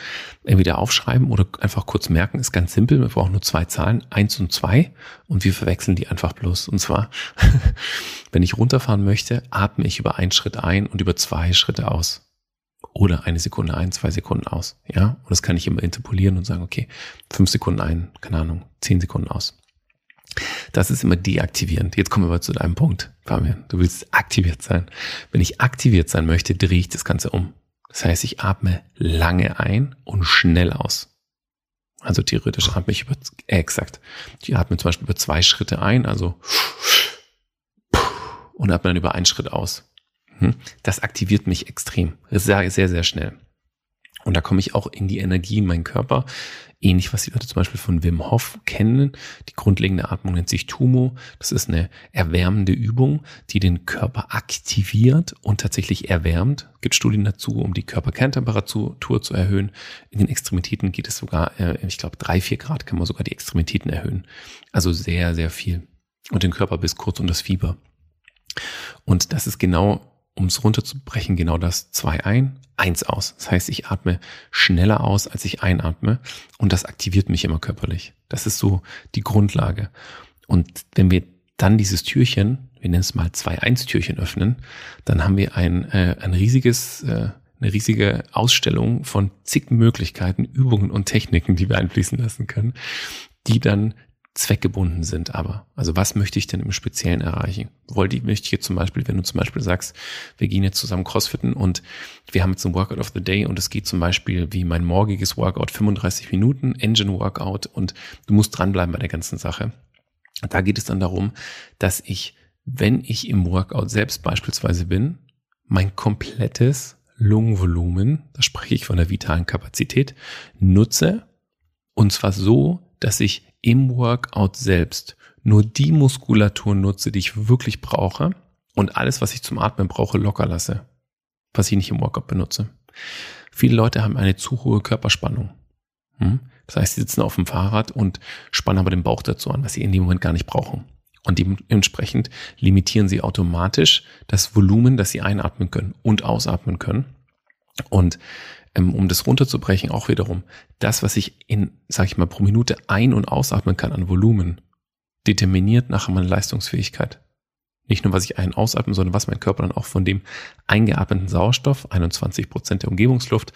Entweder aufschreiben oder einfach kurz merken, ist ganz simpel. Wir brauchen nur zwei Zahlen, eins und zwei, und wir verwechseln die einfach bloß. Und zwar, wenn ich runterfahren möchte, atme ich über einen Schritt ein und über zwei Schritte aus. Oder eine Sekunde ein, zwei Sekunden aus. Ja, und das kann ich immer interpolieren und sagen, okay, fünf Sekunden ein, keine Ahnung, zehn Sekunden aus. Das ist immer deaktivierend. Jetzt kommen wir mal zu deinem Punkt, Fabian. Du willst aktiviert sein. Wenn ich aktiviert sein möchte, drehe ich das Ganze um. Das heißt, ich atme lange ein und schnell aus. Also theoretisch atme ich über, äh, exakt. Ich atme zum Beispiel über zwei Schritte ein, also und atme dann über einen Schritt aus. Hm? Das aktiviert mich extrem. Sehr, sehr, sehr schnell. Und da komme ich auch in die Energie in meinen Körper. Ähnlich, was die Leute zum Beispiel von Wim Hof kennen. Die grundlegende Atmung nennt sich Tumo. Das ist eine erwärmende Übung, die den Körper aktiviert und tatsächlich erwärmt. Es gibt Studien dazu, um die Körperkerntemperatur zu erhöhen. In den Extremitäten geht es sogar, äh, ich glaube, drei, vier Grad kann man sogar die Extremitäten erhöhen. Also sehr, sehr viel. Und den Körper bis kurz um das Fieber. Und das ist genau um es runterzubrechen, genau das. Zwei ein, eins aus. Das heißt, ich atme schneller aus, als ich einatme. Und das aktiviert mich immer körperlich. Das ist so die Grundlage. Und wenn wir dann dieses Türchen, wir nennen es mal zwei eins Türchen öffnen, dann haben wir ein, äh, ein riesiges, äh, eine riesige Ausstellung von zig Möglichkeiten, Übungen und Techniken, die wir einfließen lassen können, die dann zweckgebunden sind aber. Also was möchte ich denn im Speziellen erreichen? Wollte ich, möchte jetzt zum Beispiel, wenn du zum Beispiel sagst, wir gehen jetzt zusammen Crossfitten und wir haben jetzt ein Workout of the Day und es geht zum Beispiel wie mein morgiges Workout 35 Minuten, Engine Workout und du musst dranbleiben bei der ganzen Sache. Da geht es dann darum, dass ich, wenn ich im Workout selbst beispielsweise bin, mein komplettes Lungenvolumen, da spreche ich von der vitalen Kapazität, nutze und zwar so, dass ich im Workout selbst nur die Muskulatur nutze, die ich wirklich brauche und alles, was ich zum Atmen brauche, locker lasse, was ich nicht im Workout benutze. Viele Leute haben eine zu hohe Körperspannung. Hm? Das heißt, sie sitzen auf dem Fahrrad und spannen aber den Bauch dazu an, was sie in dem Moment gar nicht brauchen. Und dementsprechend limitieren sie automatisch das Volumen, das sie einatmen können und ausatmen können. Und um das runterzubrechen, auch wiederum, das, was ich in, sag ich mal, pro Minute ein- und ausatmen kann an Volumen, determiniert nachher meine Leistungsfähigkeit. Nicht nur, was ich ein- und ausatme, sondern was mein Körper dann auch von dem eingeatmeten Sauerstoff, 21 Prozent der Umgebungsluft,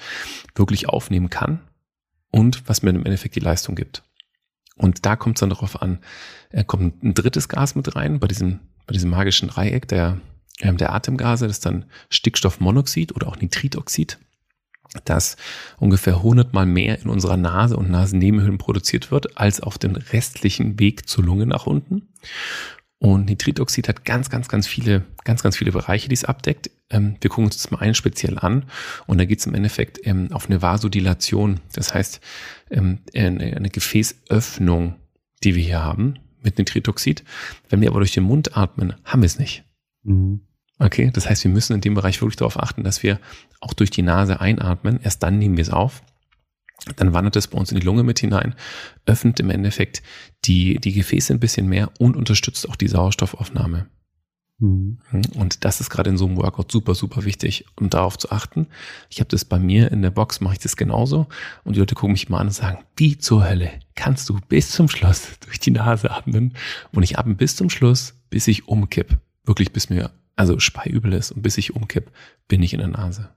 wirklich aufnehmen kann und was mir im Endeffekt die Leistung gibt. Und da kommt es dann darauf an, äh, kommt ein drittes Gas mit rein, bei diesem, bei diesem magischen Dreieck der, äh, der Atemgase, das ist dann Stickstoffmonoxid oder auch Nitritoxid, das ungefähr 100 mal mehr in unserer Nase und Nasennebenhöhlen produziert wird, als auf dem restlichen Weg zur Lunge nach unten. Und Nitritoxid hat ganz, ganz, ganz viele, ganz, ganz viele Bereiche, die es abdeckt. Ähm, wir gucken uns das mal einen speziell an. Und da geht es im Endeffekt ähm, auf eine Vasodilation. Das heißt, ähm, eine, eine Gefäßöffnung, die wir hier haben mit Nitritoxid. Wenn wir aber durch den Mund atmen, haben wir es nicht. Mhm. Okay, das heißt, wir müssen in dem Bereich wirklich darauf achten, dass wir auch durch die Nase einatmen. Erst dann nehmen wir es auf. Dann wandert es bei uns in die Lunge mit hinein, öffnet im Endeffekt die, die Gefäße ein bisschen mehr und unterstützt auch die Sauerstoffaufnahme. Mhm. Und das ist gerade in so einem Workout super, super wichtig, um darauf zu achten. Ich habe das bei mir in der Box, mache ich das genauso. Und die Leute gucken mich mal an und sagen, wie zur Hölle kannst du bis zum Schluss durch die Nase atmen? Und ich atme bis zum Schluss, bis ich umkipp. Wirklich bis mir also speiübel ist und bis ich umkipp, bin ich in der Nase.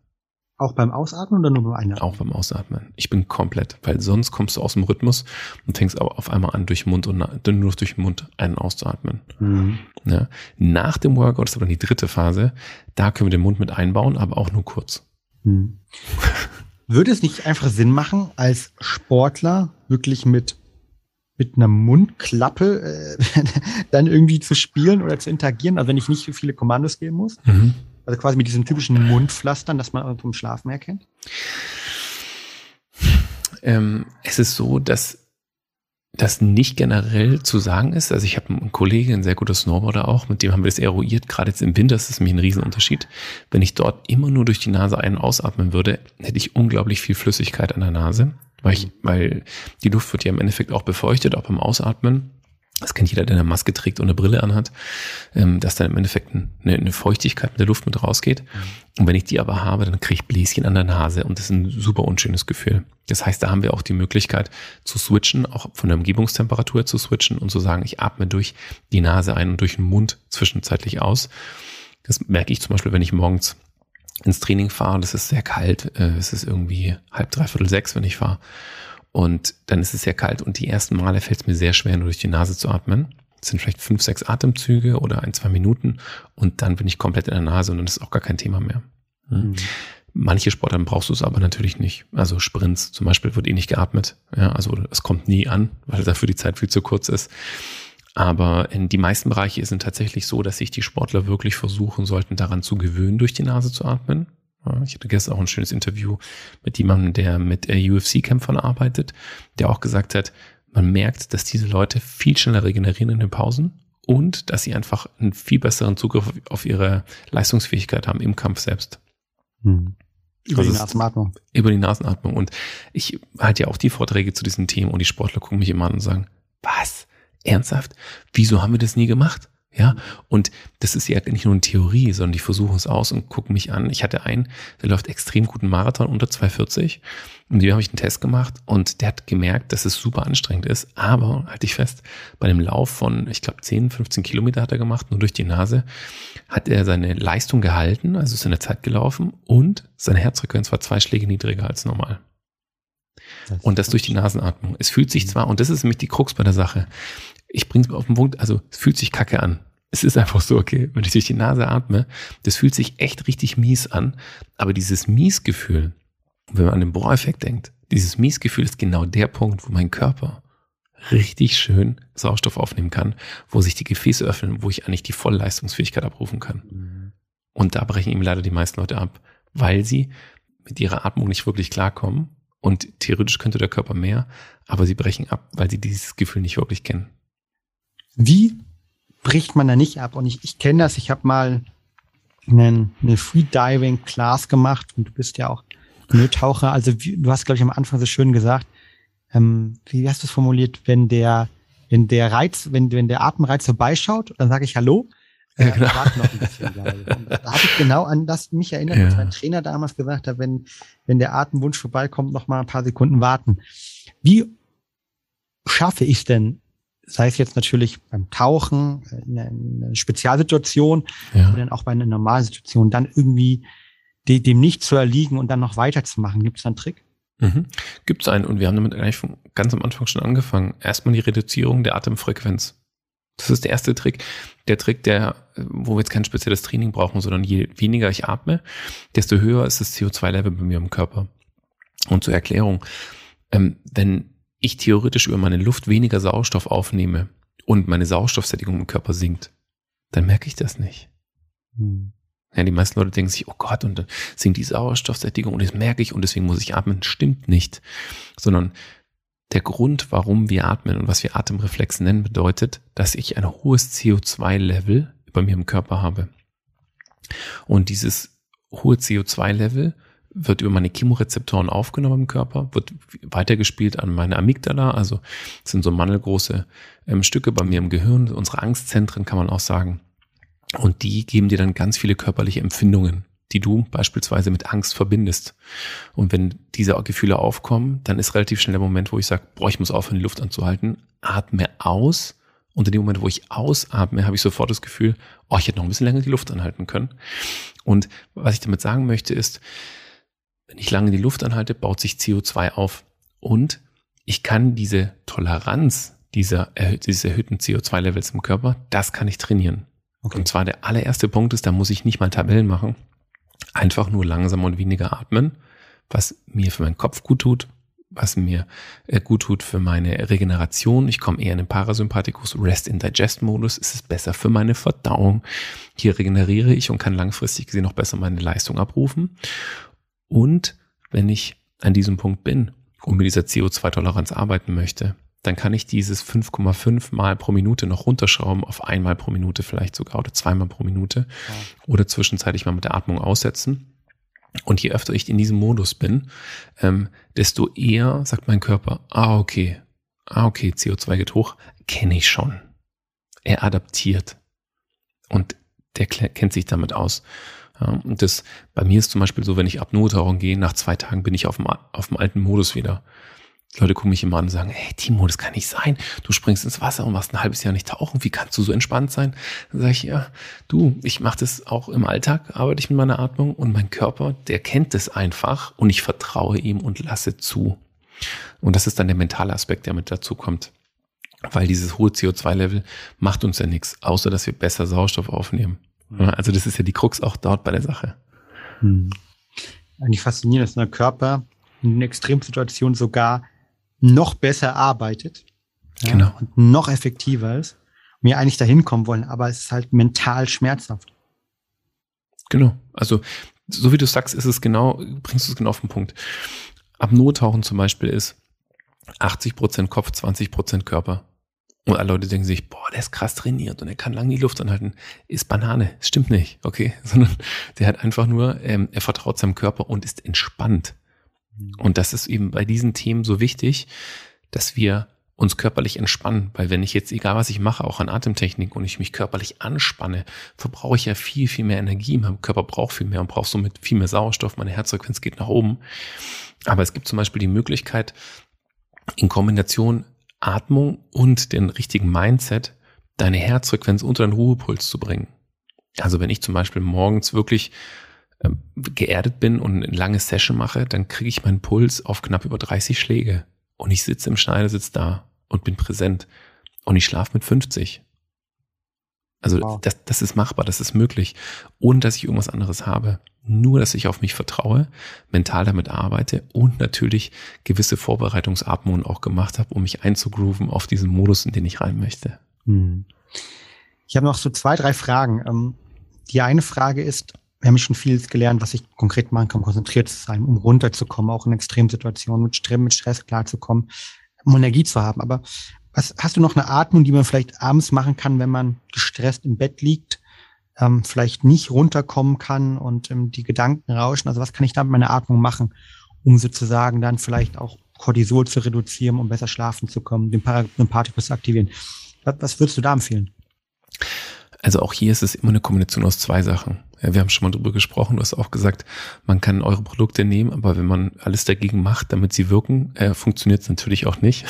Auch beim Ausatmen oder nur beim Einatmen? Auch beim Ausatmen. Ich bin komplett, weil sonst kommst du aus dem Rhythmus und fängst aber auf einmal an, durch Mund und nur durch den Mund einen auszuatmen. Mhm. Ja. Nach dem Workout ist aber die dritte Phase. Da können wir den Mund mit einbauen, aber auch nur kurz. Mhm. Würde es nicht einfach Sinn machen, als Sportler wirklich mit mit einer Mundklappe äh, dann irgendwie zu spielen oder zu interagieren, also wenn ich nicht so viele Kommandos geben muss. Mhm. Also quasi mit diesen typischen Mundpflastern, das man vom Schlafen erkennt. Ähm, es ist so, dass das nicht generell zu sagen ist. Also ich habe einen Kollegen, ein sehr guter Snowboarder auch, mit dem haben wir das eruiert. Gerade jetzt im Winter ist es nämlich ein Riesenunterschied. Wenn ich dort immer nur durch die Nase ein- und ausatmen würde, hätte ich unglaublich viel Flüssigkeit an der Nase. Weil, ich, weil die Luft wird ja im Endeffekt auch befeuchtet, auch beim Ausatmen. Das kennt jeder, der eine Maske trägt und eine Brille anhat, ähm, dass dann im Endeffekt eine, eine Feuchtigkeit mit der Luft mit rausgeht. Und wenn ich die aber habe, dann kriege ich Bläschen an der Nase und das ist ein super unschönes Gefühl. Das heißt, da haben wir auch die Möglichkeit zu switchen, auch von der Umgebungstemperatur zu switchen und zu sagen, ich atme durch die Nase ein und durch den Mund zwischenzeitlich aus. Das merke ich zum Beispiel, wenn ich morgens ins Training fahre, das ist sehr kalt, äh, es ist irgendwie halb, dreiviertel sechs, wenn ich fahre. Und dann ist es sehr kalt und die ersten Male fällt es mir sehr schwer, nur durch die Nase zu atmen. Das sind vielleicht fünf, sechs Atemzüge oder ein, zwei Minuten und dann bin ich komplett in der Nase und dann ist auch gar kein Thema mehr. Hm? Mhm. Manche Sportarten brauchst du es aber natürlich nicht. Also Sprints zum Beispiel wird eh nicht geatmet. Ja, also es kommt nie an, weil dafür die Zeit viel zu kurz ist. Aber in die meisten Bereiche sind tatsächlich so, dass sich die Sportler wirklich versuchen sollten, daran zu gewöhnen, durch die Nase zu atmen. Ich hatte gestern auch ein schönes Interview mit jemandem, der mit UFC-Kämpfern arbeitet, der auch gesagt hat, man merkt, dass diese Leute viel schneller regenerieren in den Pausen und dass sie einfach einen viel besseren Zugriff auf ihre Leistungsfähigkeit haben im Kampf selbst. Hm. Über also die Nasenatmung. Über die Nasenatmung. Und ich halte ja auch die Vorträge zu diesen Themen und die Sportler gucken mich immer an und sagen, was? Ernsthaft? Wieso haben wir das nie gemacht? Ja, und das ist ja nicht nur eine Theorie, sondern die versuchen es aus und gucken mich an. Ich hatte einen, der läuft extrem guten Marathon unter 240 und dem habe ich einen Test gemacht und der hat gemerkt, dass es super anstrengend ist, aber halte ich fest, bei dem Lauf von, ich glaube, 10, 15 Kilometer hat er gemacht, nur durch die Nase, hat er seine Leistung gehalten, also ist in der Zeit gelaufen und seine Herzfrequenz war zwei Schläge niedriger als normal. Das und das durch die Nasenatmung. Es fühlt sich zwar, und das ist nämlich die Krux bei der Sache, ich bringe es auf den Punkt, also es fühlt sich kacke an. Es ist einfach so, okay, wenn ich durch die Nase atme, das fühlt sich echt richtig mies an. Aber dieses Miesgefühl, wenn man an den Bohreffekt denkt, dieses Miesgefühl ist genau der Punkt, wo mein Körper richtig schön Sauerstoff aufnehmen kann, wo sich die Gefäße öffnen, wo ich eigentlich die volle Leistungsfähigkeit abrufen kann. Mhm. Und da brechen ihm leider die meisten Leute ab, weil sie mit ihrer Atmung nicht wirklich klarkommen. Und theoretisch könnte der Körper mehr, aber sie brechen ab, weil sie dieses Gefühl nicht wirklich kennen. Wie bricht man da nicht ab? Und ich, ich kenne das, ich habe mal einen, eine Freediving-Class gemacht und du bist ja auch Mülltaucher. Also wie, du hast, glaube ich, am Anfang so schön gesagt, ähm, wie hast du es formuliert, wenn der, wenn der Reiz, wenn, wenn der Atemreiz vorbeischaut, dann sage ich Hallo. Ja, genau. noch ein bisschen, da habe ich genau an das mich erinnert, ja. was mein Trainer damals gesagt hat, wenn, wenn der Atemwunsch vorbeikommt, noch mal ein paar Sekunden warten. Wie schaffe ich es denn, sei es jetzt natürlich beim Tauchen, eine, eine Spezialsituation, ja. oder dann auch bei einer normalen Situation, dann irgendwie de, dem nicht zu erliegen und dann noch weiterzumachen. Gibt es da einen Trick? Mhm. Gibt es einen und wir haben damit eigentlich ganz am Anfang schon angefangen. Erstmal die Reduzierung der Atemfrequenz. Das ist der erste Trick. Der Trick, der, wo wir jetzt kein spezielles Training brauchen, sondern je weniger ich atme, desto höher ist das CO2-Level bei mir im Körper. Und zur Erklärung, ähm, wenn ich theoretisch über meine Luft weniger Sauerstoff aufnehme und meine Sauerstoffsättigung im Körper sinkt, dann merke ich das nicht. Hm. Ja, die meisten Leute denken sich, oh Gott, und dann sinkt die Sauerstoffsättigung und das merke ich und deswegen muss ich atmen. Stimmt nicht. Sondern der Grund, warum wir atmen und was wir Atemreflex nennen, bedeutet, dass ich ein hohes CO2-Level bei mir im Körper habe. Und dieses hohe CO2-Level wird über meine Chemorezeptoren aufgenommen im Körper, wird weitergespielt an meine Amygdala, also sind so mandelgroße ähm, Stücke bei mir im Gehirn, unsere Angstzentren kann man auch sagen. Und die geben dir dann ganz viele körperliche Empfindungen, die du beispielsweise mit Angst verbindest. Und wenn diese Gefühle aufkommen, dann ist relativ schnell der Moment, wo ich sage, boah, ich muss aufhören, die Luft anzuhalten, atme aus. Und in dem Moment, wo ich ausatme, habe ich sofort das Gefühl, oh, ich hätte noch ein bisschen länger die Luft anhalten können. Und was ich damit sagen möchte, ist, wenn ich lange die Luft anhalte, baut sich CO2 auf. Und ich kann diese Toleranz dieser, dieses erhöhten CO2-Levels im Körper, das kann ich trainieren. Okay. Und zwar der allererste Punkt ist, da muss ich nicht mal Tabellen machen. Einfach nur langsamer und weniger atmen, was mir für meinen Kopf gut tut, was mir äh, gut tut für meine Regeneration. Ich komme eher in den Parasympathikus Rest in Digest Modus. Es ist besser für meine Verdauung. Hier regeneriere ich und kann langfristig gesehen noch besser meine Leistung abrufen. Und wenn ich an diesem Punkt bin und mit dieser CO2-Toleranz arbeiten möchte, dann kann ich dieses 5,5 Mal pro Minute noch runterschrauben auf einmal pro Minute vielleicht sogar oder zweimal pro Minute ja. oder zwischenzeitlich mal mit der Atmung aussetzen. Und je öfter ich in diesem Modus bin, ähm, desto eher sagt mein Körper, ah okay, ah okay, CO2 geht hoch, kenne ich schon. Er adaptiert und der kennt sich damit aus. Ja, und das, bei mir ist zum Beispiel so, wenn ich Apnoe-Tauchen gehe, nach zwei Tagen bin ich auf dem, auf dem alten Modus wieder. Leute gucken mich immer an und sagen, hey Timo, das kann nicht sein. Du springst ins Wasser und machst ein halbes Jahr nicht tauchen. Wie kannst du so entspannt sein? Dann sage ich, ja, du, ich mache das auch im Alltag, arbeite ich mit meiner Atmung und mein Körper, der kennt das einfach und ich vertraue ihm und lasse zu. Und das ist dann der mentale Aspekt, der mit dazu kommt. Weil dieses hohe CO2-Level macht uns ja nichts, außer dass wir besser Sauerstoff aufnehmen. Also das ist ja die Krux auch dort bei der Sache. Hm. Eigentlich faszinierend, dass der Körper in Extremsituationen sogar noch besser arbeitet. Ja, genau. Und noch effektiver ist. Und wir eigentlich dahin kommen wollen, aber es ist halt mental schmerzhaft. Genau. Also, so wie du sagst, ist es genau, bringst du es genau auf den Punkt. Apnoe-Tauchen zum Beispiel ist 80 Prozent Kopf, 20 Prozent Körper. Und alle Leute denken sich, boah, der ist krass trainiert und er kann lange die Luft anhalten. Ist Banane. Stimmt nicht, okay? Sondern der hat einfach nur, ähm, er vertraut seinem Körper und ist entspannt. Mhm. Und das ist eben bei diesen Themen so wichtig, dass wir uns körperlich entspannen, weil wenn ich jetzt, egal was ich mache, auch an Atemtechnik und ich mich körperlich anspanne, verbrauche ich ja viel, viel mehr Energie. Mein Körper braucht viel mehr und braucht somit viel mehr Sauerstoff. Meine Herzfrequenz geht nach oben. Aber es gibt zum Beispiel die Möglichkeit, in Kombination Atmung und den richtigen Mindset deine Herzfrequenz unter den Ruhepuls zu bringen. Also wenn ich zum Beispiel morgens wirklich geerdet bin und eine lange Session mache, dann kriege ich meinen Puls auf knapp über 30 Schläge. Und ich sitze im Schneidersitz da und bin präsent. Und ich schlafe mit 50. Also wow. das, das ist machbar, das ist möglich, ohne dass ich irgendwas anderes habe. Nur, dass ich auf mich vertraue, mental damit arbeite und natürlich gewisse Vorbereitungsatmungen auch gemacht habe, um mich einzugrooven auf diesen Modus, in den ich rein möchte. Hm. Ich habe noch so zwei, drei Fragen. Ähm, die eine Frage ist, wir haben schon vieles gelernt, was ich konkret machen kann, konzentriert zu sein, um runterzukommen, auch in Extremsituationen mit Stress, mit Stress klarzukommen, um Energie zu haben. Aber was, hast du noch eine Atmung, die man vielleicht abends machen kann, wenn man gestresst im Bett liegt, ähm, vielleicht nicht runterkommen kann und ähm, die Gedanken rauschen? Also was kann ich da mit meiner Atmung machen, um sozusagen dann vielleicht auch Cortisol zu reduzieren, um besser schlafen zu kommen, den Parasympathikus zu aktivieren. Was, was würdest du da empfehlen? Also auch hier ist es immer eine Kombination aus zwei Sachen. Wir haben schon mal drüber gesprochen, du hast auch gesagt, man kann eure Produkte nehmen, aber wenn man alles dagegen macht, damit sie wirken, äh, funktioniert es natürlich auch nicht.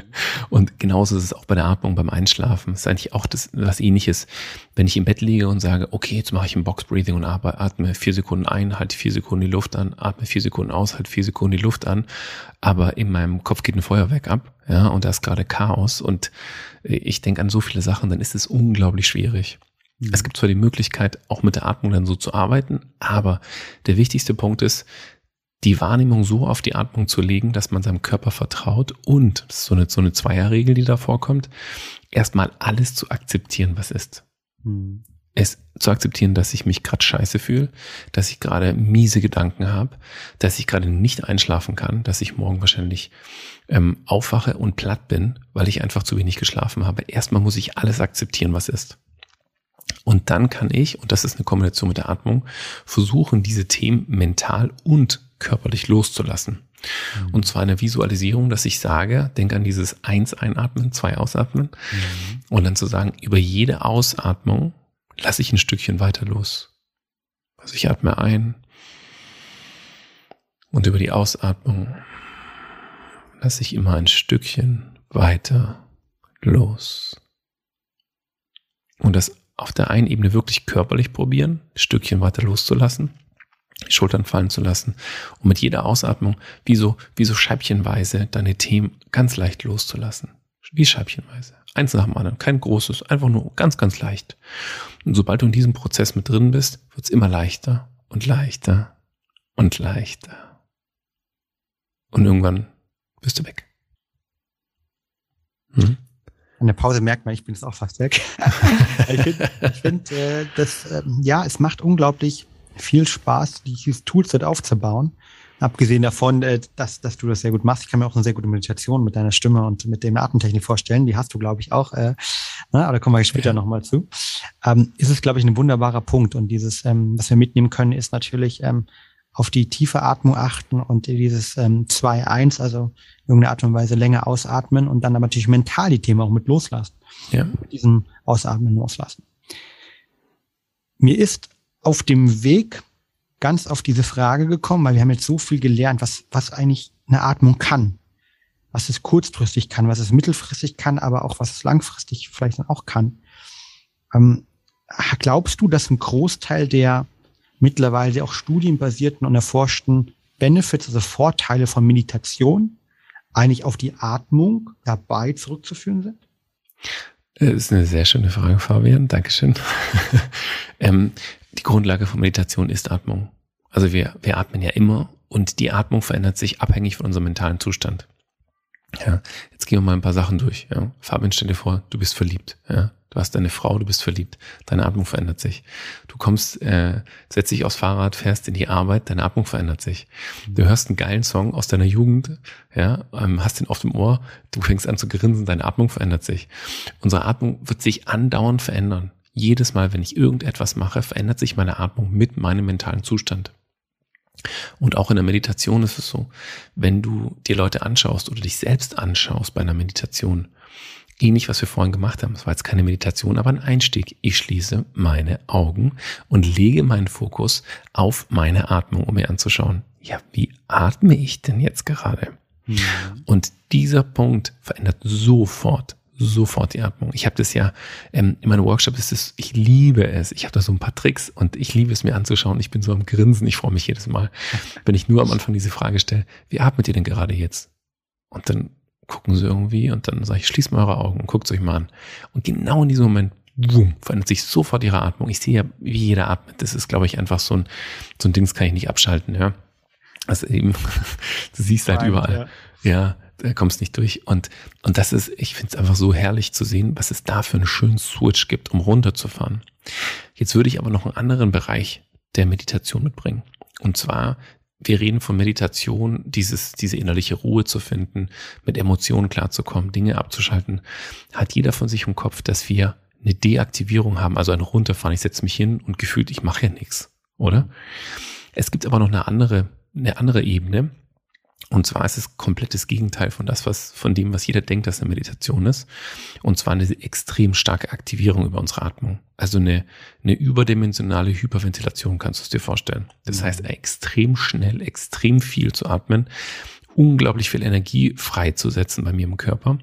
und genauso ist es auch bei der Atmung, beim Einschlafen. Das ist eigentlich auch das, was ähnliches. Wenn ich im Bett liege und sage, okay, jetzt mache ich ein Box Breathing und atme vier Sekunden ein, halte vier Sekunden die Luft an, atme vier Sekunden aus, halte vier Sekunden die Luft an, aber in meinem Kopf geht ein Feuerwerk ab, ja, und da ist gerade Chaos und ich denke an so viele Sachen, dann ist es unglaublich schwierig. Mhm. Es gibt zwar die Möglichkeit, auch mit der Atmung dann so zu arbeiten, aber der wichtigste Punkt ist, die Wahrnehmung so auf die Atmung zu legen, dass man seinem Körper vertraut und, das ist so eine, so eine Zweierregel, die da vorkommt, erstmal alles zu akzeptieren, was ist. Mhm. Es zu akzeptieren, dass ich mich gerade scheiße fühle, dass ich gerade miese Gedanken habe, dass ich gerade nicht einschlafen kann, dass ich morgen wahrscheinlich ähm, aufwache und platt bin, weil ich einfach zu wenig geschlafen habe. Erstmal muss ich alles akzeptieren, was ist. Und dann kann ich, und das ist eine Kombination mit der Atmung, versuchen, diese Themen mental und körperlich loszulassen. Mhm. Und zwar eine Visualisierung, dass ich sage, denk an dieses eins einatmen, zwei ausatmen. Mhm. Und dann zu sagen, über jede Ausatmung lasse ich ein Stückchen weiter los. Also ich atme ein und über die Ausatmung lasse ich immer ein Stückchen weiter los. Und das auf der einen Ebene wirklich körperlich probieren, ein Stückchen weiter loszulassen, Schultern fallen zu lassen und mit jeder Ausatmung wie so, wie so scheibchenweise deine Themen ganz leicht loszulassen. Wie scheibchenweise. Eins nach dem anderen. Kein großes, einfach nur ganz, ganz leicht. Und sobald du in diesem Prozess mit drin bist, wird's immer leichter und leichter und leichter. Und irgendwann bist du weg. Hm? An der Pause merkt man, ich bin jetzt auch fast weg. ich finde, find, äh, das, äh, ja, es macht unglaublich viel Spaß, dieses Toolset aufzubauen. Abgesehen davon, äh, dass, dass du das sehr gut machst. Ich kann mir auch eine sehr gute Meditation mit deiner Stimme und mit dem Atemtechnik vorstellen. Die hast du, glaube ich, auch. Äh, ne? Aber da kommen wir später ja. nochmal zu. Ähm, ist es, glaube ich, ein wunderbarer Punkt. Und dieses, ähm, was wir mitnehmen können, ist natürlich ähm, auf die tiefe Atmung achten und dieses ähm, 2-1, also irgendeine Art und Weise länger ausatmen und dann aber natürlich mental die Themen auch mit loslassen. Ja. Mit diesem Ausatmen loslassen. Mir ist auf dem Weg ganz auf diese Frage gekommen, weil wir haben jetzt so viel gelernt, was, was eigentlich eine Atmung kann. Was es kurzfristig kann, was es mittelfristig kann, aber auch was es langfristig vielleicht dann auch kann. Ähm, glaubst du, dass ein Großteil der mittlerweile auch studienbasierten und erforschten Benefits, also Vorteile von Meditation, eigentlich auf die Atmung dabei zurückzuführen sind? Das ist eine sehr schöne Frage, Fabian. Dankeschön. ähm, die Grundlage von Meditation ist Atmung. Also wir, wir atmen ja immer und die Atmung verändert sich abhängig von unserem mentalen Zustand. Ja, jetzt gehen wir mal ein paar Sachen durch. Ja. Fabian, stell dir vor, du bist verliebt. Ja. Du hast deine Frau, du bist verliebt. Deine Atmung verändert sich. Du kommst, äh, setzt dich aufs Fahrrad, fährst in die Arbeit, deine Atmung verändert sich. Du hörst einen geilen Song aus deiner Jugend, ja, ähm, hast den auf dem Ohr, du fängst an zu grinsen, deine Atmung verändert sich. Unsere Atmung wird sich andauernd verändern. Jedes Mal, wenn ich irgendetwas mache, verändert sich meine Atmung mit meinem mentalen Zustand. Und auch in der Meditation ist es so, wenn du dir Leute anschaust oder dich selbst anschaust bei einer Meditation, ähnlich was wir vorhin gemacht haben, es war jetzt keine Meditation, aber ein Einstieg. Ich schließe meine Augen und lege meinen Fokus auf meine Atmung, um mir anzuschauen, ja, wie atme ich denn jetzt gerade? Mhm. Und dieser Punkt verändert sofort sofort die Atmung. Ich habe das ja ähm, in meinem Workshop ist es, ich liebe es. Ich habe da so ein paar Tricks und ich liebe es mir anzuschauen. Ich bin so am Grinsen. Ich freue mich jedes Mal, wenn ich nur am Anfang diese Frage stelle: Wie atmet ihr denn gerade jetzt? Und dann gucken sie irgendwie und dann sage ich: Schließt mal eure Augen und guckt euch mal an. Und genau in diesem Moment boom, verändert sich sofort ihre Atmung. Ich sehe ja, wie jeder atmet. Das ist, glaube ich, einfach so ein so ein Ding, das kann ich nicht abschalten. Ja, also eben, du siehst halt Nein, überall. Ja. ja da kommst nicht durch. Und, und das ist, ich finde es einfach so herrlich zu sehen, was es da für einen schönen Switch gibt, um runterzufahren. Jetzt würde ich aber noch einen anderen Bereich der Meditation mitbringen. Und zwar, wir reden von Meditation, dieses, diese innerliche Ruhe zu finden, mit Emotionen klarzukommen, Dinge abzuschalten. Hat jeder von sich im Kopf, dass wir eine Deaktivierung haben, also ein Runterfahren. Ich setze mich hin und gefühlt, ich mache ja nichts, oder? Es gibt aber noch eine andere, eine andere Ebene, Und zwar ist es komplettes Gegenteil von das, was, von dem, was jeder denkt, dass eine Meditation ist. Und zwar eine extrem starke Aktivierung über unsere Atmung. Also eine, eine überdimensionale Hyperventilation kannst du es dir vorstellen. Das heißt, mhm. extrem schnell, extrem viel zu atmen, unglaublich viel Energie freizusetzen bei mir im Körper.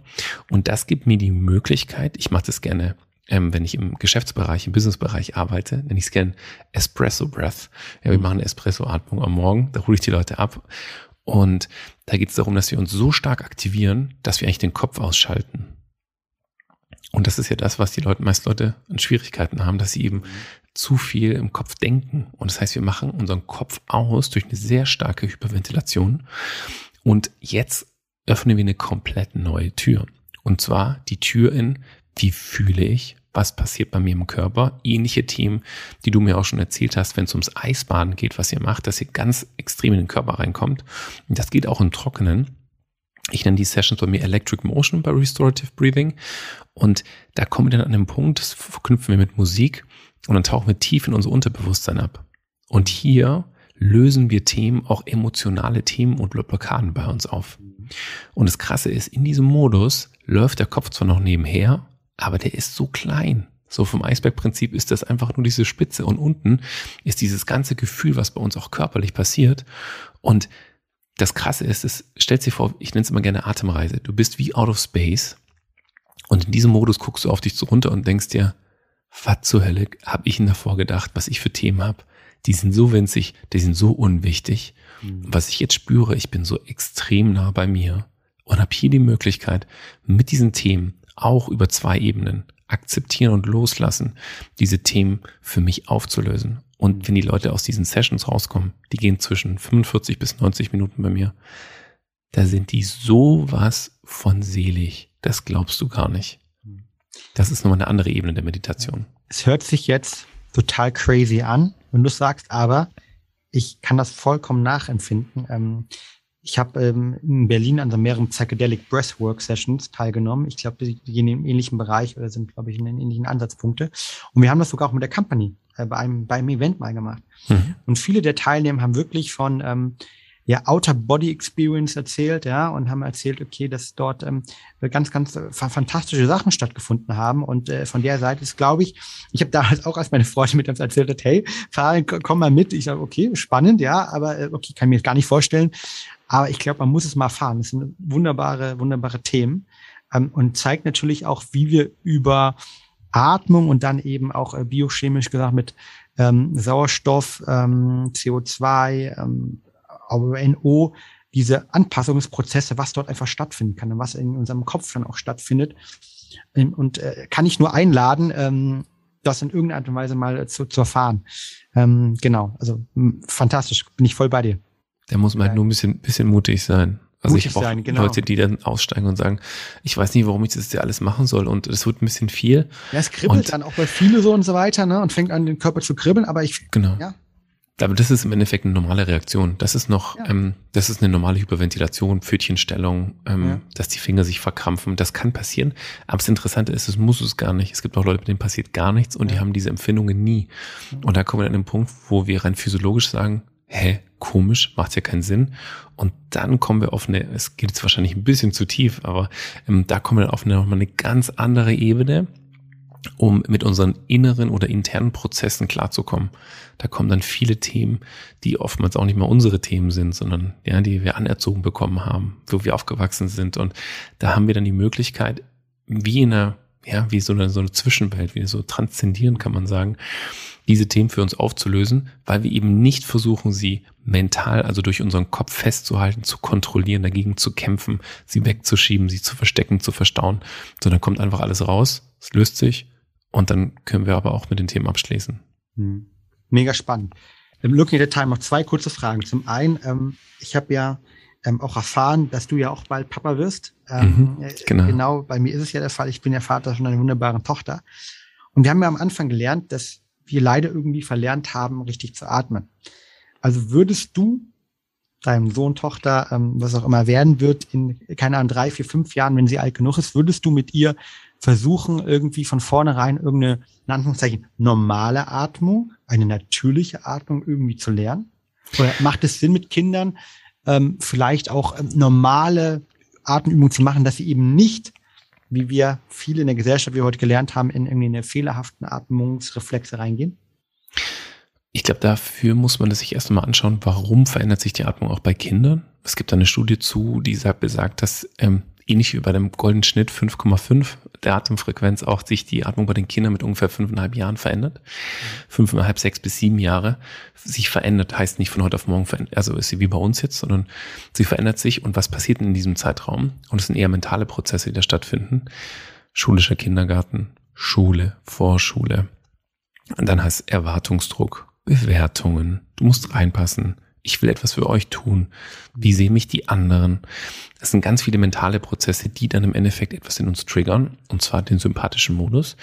Und das gibt mir die Möglichkeit, ich mache das gerne ähm, wenn ich im Geschäftsbereich, im Businessbereich arbeite, nenne ich es gerne Espresso Breath. Ja, wir mhm. machen Espresso-Atmung am Morgen, da hole ich die Leute ab und da geht es darum, dass wir uns so stark aktivieren, dass wir eigentlich den Kopf ausschalten. Und das ist ja das, was die Leute, meist Leute an Schwierigkeiten haben, dass sie eben zu viel im Kopf denken. Und das heißt, wir machen unseren Kopf aus durch eine sehr starke Hyperventilation. Und jetzt öffnen wir eine komplett neue Tür. Und zwar die Tür in, wie fühle ich, was passiert bei mir im Körper. Ähnliche Themen, die du mir auch schon erzählt hast, wenn es ums Eisbaden geht, was ihr macht, dass ihr ganz extrem in den Körper reinkommt. Und das geht auch im Trockenen. Ich nenne die Sessions bei mir Electric Motion bei Restorative Breathing. Und da kommen wir dann an den Punkt, das verknüpfen wir mit Musik und dann tauchen wir tief in unser Unterbewusstsein ab. Und hier lösen wir Themen, auch emotionale Themen und Blockaden bei uns auf. Und das Krasse ist, in diesem Modus läuft der Kopf zwar noch nebenher, aber der ist so klein. So vom Eisbergprinzip ist das einfach nur diese Spitze und unten ist dieses ganze Gefühl, was bei uns auch körperlich passiert. Und das Krasse ist, es stellt sich vor, ich nenne es immer gerne Atemreise. Du bist wie out of space und in diesem Modus guckst du auf dich so runter und denkst dir, was zur Hölle habe ich denn davor gedacht, was ich für Themen habe? Die sind so winzig, die sind so unwichtig. Mhm. Was ich jetzt spüre, ich bin so extrem nah bei mir und habe hier die Möglichkeit, mit diesen Themen auch über zwei Ebenen akzeptieren und loslassen, diese Themen für mich aufzulösen. Und wenn die Leute aus diesen Sessions rauskommen, die gehen zwischen 45 bis 90 Minuten bei mir, da sind die sowas von selig. Das glaubst du gar nicht. Das ist nochmal eine andere Ebene der Meditation. Es hört sich jetzt total crazy an, wenn du sagst, aber ich kann das vollkommen nachempfinden. Ähm, ich habe ähm, in Berlin an so mehreren Psychedelic Breathwork Sessions teilgenommen. Ich glaube, die gehen im ähnlichen Bereich oder sind, glaube ich, in den ähnlichen Ansatzpunkte. Und wir haben das sogar auch mit der Company äh, bei einem beim Event mal gemacht. Mhm. Und viele der Teilnehmer haben wirklich von ähm, ja, Outer Body Experience erzählt, ja, und haben erzählt, okay, dass dort ähm, ganz, ganz äh, fantastische Sachen stattgefunden haben. Und äh, von der Seite ist, glaube ich, ich habe damals auch, als meine Freundin mit uns erzählt hat, hey, fahr, komm mal mit. Ich sage, okay, spannend, ja, aber äh, okay, kann mir gar nicht vorstellen. Aber ich glaube, man muss es mal fahren. Das sind wunderbare, wunderbare Themen ähm, und zeigt natürlich auch, wie wir über Atmung und dann eben auch äh, biochemisch gesagt mit ähm, Sauerstoff, ähm, CO2, ähm, NO, diese Anpassungsprozesse, was dort einfach stattfinden kann und was in unserem Kopf dann auch stattfindet. Ähm, und äh, kann ich nur einladen, ähm, das in irgendeiner Art und Weise mal äh, zu, zu erfahren. Ähm, genau, also fantastisch, bin ich voll bei dir. Da muss man halt nur ein bisschen, bisschen mutig sein. Also mutig ich habe auch genau. Leute, die dann aussteigen und sagen, ich weiß nicht, warum ich das jetzt alles machen soll und es wird ein bisschen viel. Ja, es kribbelt und, dann auch bei viele so und so weiter, ne? Und fängt an, den Körper zu kribbeln, aber ich. Genau. Ja. Aber das ist im Endeffekt eine normale Reaktion. Das ist noch, ja. ähm, das ist eine normale Hyperventilation, Pfötchenstellung, ähm, ja. dass die Finger sich verkrampfen. Das kann passieren. Aber das Interessante ist, es muss es gar nicht. Es gibt auch Leute, mit denen passiert gar nichts und ja. die haben diese Empfindungen nie. Und da kommen wir an den Punkt, wo wir rein physiologisch sagen, hä, komisch, macht ja keinen Sinn. Und dann kommen wir auf eine, es geht jetzt wahrscheinlich ein bisschen zu tief, aber ähm, da kommen wir auf eine, nochmal eine ganz andere Ebene, um mit unseren inneren oder internen Prozessen klarzukommen. Da kommen dann viele Themen, die oftmals auch nicht mal unsere Themen sind, sondern ja, die wir anerzogen bekommen haben, wo wir aufgewachsen sind. Und da haben wir dann die Möglichkeit, wie in einer, ja, wie so eine, so eine Zwischenwelt, wie so transzendieren kann man sagen, diese Themen für uns aufzulösen, weil wir eben nicht versuchen, sie mental, also durch unseren Kopf festzuhalten, zu kontrollieren, dagegen zu kämpfen, sie wegzuschieben, sie zu verstecken, zu verstauen, sondern kommt einfach alles raus, es löst sich und dann können wir aber auch mit den Themen abschließen. Hm. Mega spannend. Ähm, looking at the time noch zwei kurze Fragen. Zum einen, ähm, ich habe ja ähm, auch erfahren, dass du ja auch bald Papa wirst. Ähm, mhm, genau. genau, bei mir ist es ja der Fall. Ich bin ja Vater von einer wunderbaren Tochter. Und wir haben ja am Anfang gelernt, dass wir leider irgendwie verlernt haben, richtig zu atmen. Also würdest du deinem Sohn, Tochter, ähm, was auch immer werden wird, in, keine Ahnung, drei, vier, fünf Jahren, wenn sie alt genug ist, würdest du mit ihr versuchen, irgendwie von vornherein irgendeine, in Anführungszeichen, normale Atmung, eine natürliche Atmung irgendwie zu lernen? Oder macht es Sinn mit Kindern, ähm, vielleicht auch ähm, normale Atemübungen zu machen, dass sie eben nicht, wie wir viele in der Gesellschaft, wie wir heute gelernt haben, in irgendwie eine fehlerhaften Atmungsreflexe reingehen? Ich glaube, dafür muss man sich erst einmal anschauen, warum verändert sich die Atmung auch bei Kindern. Es gibt eine Studie zu, die sagt, besagt, dass ähm, ähnlich wie bei dem goldenen Schnitt 5,5 der Atemfrequenz auch sich die Atmung bei den Kindern mit ungefähr fünfeinhalb Jahren verändert. Fünfeinhalb, sechs bis sieben Jahre sich verändert, heißt nicht von heute auf morgen verändert, also ist sie wie bei uns jetzt, sondern sie verändert sich und was passiert in diesem Zeitraum? Und es sind eher mentale Prozesse, die da stattfinden. Schulischer Kindergarten, Schule, Vorschule. Und dann heißt Erwartungsdruck, Bewertungen. Du musst reinpassen ich will etwas für euch tun. Wie sehen mich die anderen? Das sind ganz viele mentale Prozesse, die dann im Endeffekt etwas in uns triggern, und zwar den sympathischen Modus,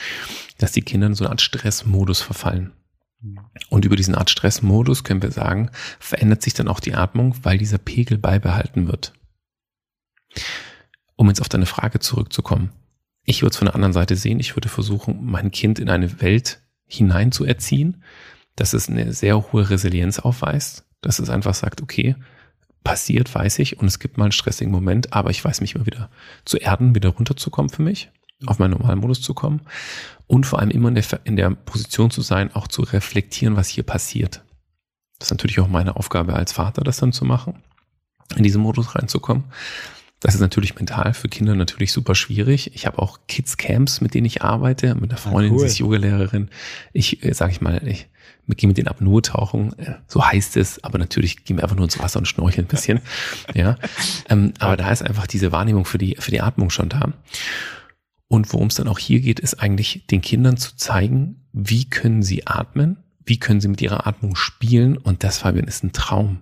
dass die Kinder in so eine Art Stressmodus verfallen. Und über diesen Art Stressmodus können wir sagen, verändert sich dann auch die Atmung, weil dieser Pegel beibehalten wird. Um jetzt auf deine Frage zurückzukommen. Ich würde es von der anderen Seite sehen. Ich würde versuchen, mein Kind in eine Welt hinein zu erziehen, dass es eine sehr hohe Resilienz aufweist, dass es einfach sagt, okay, passiert, weiß ich, und es gibt mal einen stressigen Moment, aber ich weiß mich immer wieder zu erden, wieder runterzukommen für mich, auf meinen normalen Modus zu kommen und vor allem immer in der, in der Position zu sein, auch zu reflektieren, was hier passiert. Das ist natürlich auch meine Aufgabe als Vater, das dann zu machen, in diesen Modus reinzukommen. Das ist natürlich mental für Kinder natürlich super schwierig. Ich habe auch Kids Camps, mit denen ich arbeite, mit einer ah, Freundin, ah, cool. sie ist Yogalehrerin. Ich, äh, sage ich mal, ich wir gehen mit den Apnoe-Tauchen, äh, so heißt es, aber natürlich gehen wir einfach nur ins Wasser und schnorcheln ein bisschen. ja. Ähm, aber da ist einfach diese Wahrnehmung für die, für die Atmung schon da. Und worum es dann auch hier geht, ist eigentlich den Kindern zu zeigen, wie können sie atmen, wie können sie mit ihrer Atmung spielen. Und das, Fabian, ist ein Traum.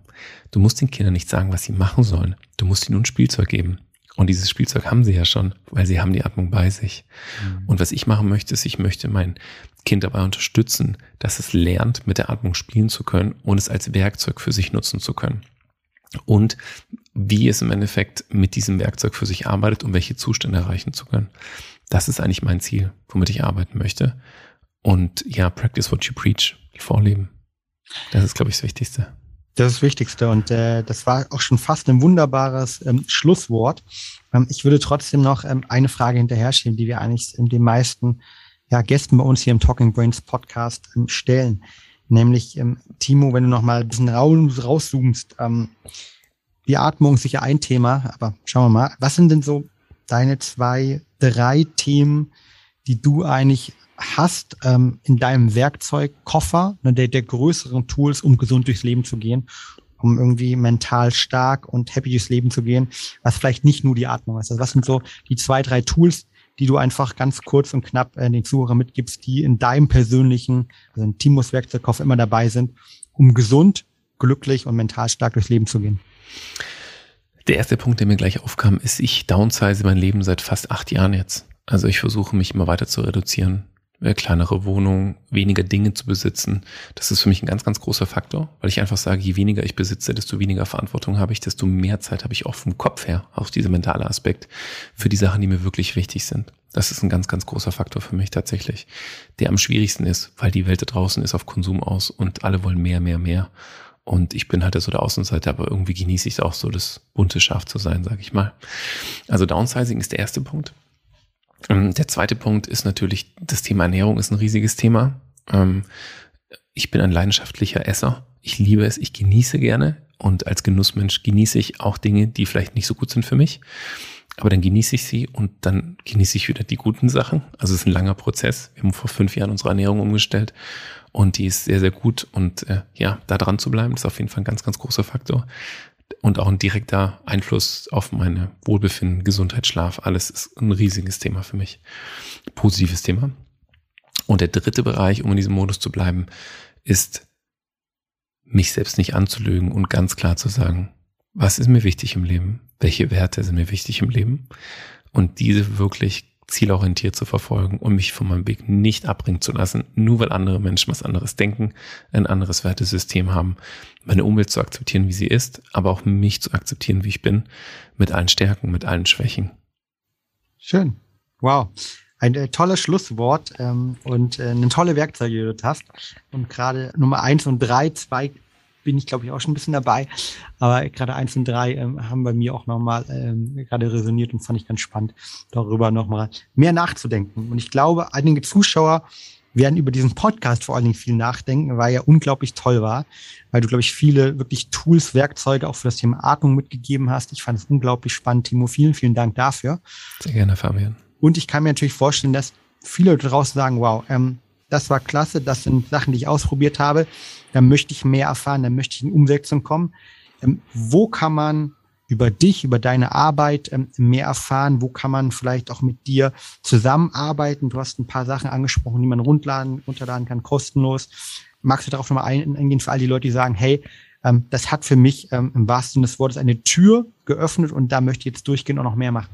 Du musst den Kindern nicht sagen, was sie machen sollen. Du musst ihnen ein Spielzeug geben. Und dieses Spielzeug haben sie ja schon, weil sie haben die Atmung bei sich. Mhm. Und was ich machen möchte, ist, ich möchte mein Kind dabei unterstützen, dass es lernt, mit der Atmung spielen zu können und es als Werkzeug für sich nutzen zu können. Und wie es im Endeffekt mit diesem Werkzeug für sich arbeitet und welche Zustände erreichen zu können. Das ist eigentlich mein Ziel, womit ich arbeiten möchte. Und ja, practice what you preach, vorleben. Das ist, glaube ich, das Wichtigste. Das ist das Wichtigste und äh, das war auch schon fast ein wunderbares ähm, Schlusswort. Ähm, ich würde trotzdem noch ähm, eine Frage hinterher schieben, die wir eigentlich in den meisten ja, Gästen bei uns hier im Talking Brains Podcast ähm, stellen. Nämlich, ähm, Timo, wenn du noch mal ein bisschen raus, rauszoomst, ähm, die Atmung ist sicher ein Thema, aber schauen wir mal, was sind denn so deine zwei, drei Themen, die du eigentlich hast ähm, in deinem Werkzeugkoffer, ne, der, der größeren Tools, um gesund durchs Leben zu gehen, um irgendwie mental stark und happy durchs Leben zu gehen, was vielleicht nicht nur die Atmung ist. Also was sind so die zwei, drei Tools, die du einfach ganz kurz und knapp äh, den Zuhörern mitgibst, die in deinem persönlichen, also in Timos Werkzeugkoffer immer dabei sind, um gesund, glücklich und mental stark durchs Leben zu gehen? Der erste Punkt, der mir gleich aufkam, ist, ich downsize mein Leben seit fast acht Jahren jetzt. Also ich versuche mich immer weiter zu reduzieren kleinere Wohnung, weniger Dinge zu besitzen. Das ist für mich ein ganz, ganz großer Faktor, weil ich einfach sage, je weniger ich besitze, desto weniger Verantwortung habe ich, desto mehr Zeit habe ich auch vom Kopf her, auch dieser mentale Aspekt, für die Sachen, die mir wirklich wichtig sind. Das ist ein ganz, ganz großer Faktor für mich tatsächlich, der am schwierigsten ist, weil die Welt da draußen ist auf Konsum aus und alle wollen mehr, mehr, mehr. Und ich bin halt so der Außenseiter, aber irgendwie genieße ich es auch so, das bunte Schaf zu sein, sage ich mal. Also Downsizing ist der erste Punkt. Ähm, der zweite Punkt ist natürlich, das Thema Ernährung ist ein riesiges Thema. Ähm, ich bin ein leidenschaftlicher Esser. Ich liebe es, ich genieße gerne und als Genussmensch genieße ich auch Dinge, die vielleicht nicht so gut sind für mich. Aber dann genieße ich sie und dann genieße ich wieder die guten Sachen. Also es ist ein langer Prozess. Wir haben vor fünf Jahren unsere Ernährung umgestellt und die ist sehr, sehr gut. Und äh, ja, da dran zu bleiben, ist auf jeden Fall ein ganz, ganz großer Faktor und auch ein direkter Einfluss auf meine Wohlbefinden, Gesundheit, Schlaf. Alles ist ein riesiges Thema für mich. Positives Thema. Und der dritte Bereich, um in diesem Modus zu bleiben, ist, mich selbst nicht anzulügen und ganz klar zu sagen, was ist mir wichtig im Leben? Welche Werte sind mir wichtig im Leben? Und diese wirklich zielorientiert zu verfolgen und mich von meinem Weg nicht abbringen zu lassen, nur weil andere Menschen was anderes denken, ein anderes Wertesystem haben, meine Umwelt zu akzeptieren, wie sie ist, aber auch mich zu akzeptieren, wie ich bin, mit allen Stärken, mit allen Schwächen. Schön. Wow. Ein äh, tolles Schlusswort ähm, und äh, eine tolle Werkzeuge, die du hast. Und gerade Nummer eins und drei, zwei bin ich, glaube ich, auch schon ein bisschen dabei. Aber gerade eins und drei ähm, haben bei mir auch nochmal ähm, gerade resoniert und fand ich ganz spannend, darüber nochmal mehr nachzudenken. Und ich glaube, einige Zuschauer werden über diesen Podcast vor allen Dingen viel nachdenken, weil er unglaublich toll war, weil du, glaube ich, viele wirklich Tools, Werkzeuge auch für das Thema Atmung mitgegeben hast. Ich fand es unglaublich spannend. Timo, vielen, vielen Dank dafür. Sehr gerne, Fabian. Und ich kann mir natürlich vorstellen, dass viele draußen sagen, wow, ähm, das war klasse, das sind Sachen, die ich ausprobiert habe, da möchte ich mehr erfahren, da möchte ich in Umsetzung kommen. Ähm, wo kann man über dich, über deine Arbeit ähm, mehr erfahren? Wo kann man vielleicht auch mit dir zusammenarbeiten? Du hast ein paar Sachen angesprochen, die man runterladen, runterladen kann, kostenlos. Magst du darauf nochmal eingehen für all die Leute, die sagen, hey, ähm, das hat für mich ähm, im wahrsten Sinne des Wortes eine Tür geöffnet und da möchte ich jetzt durchgehen und noch mehr machen?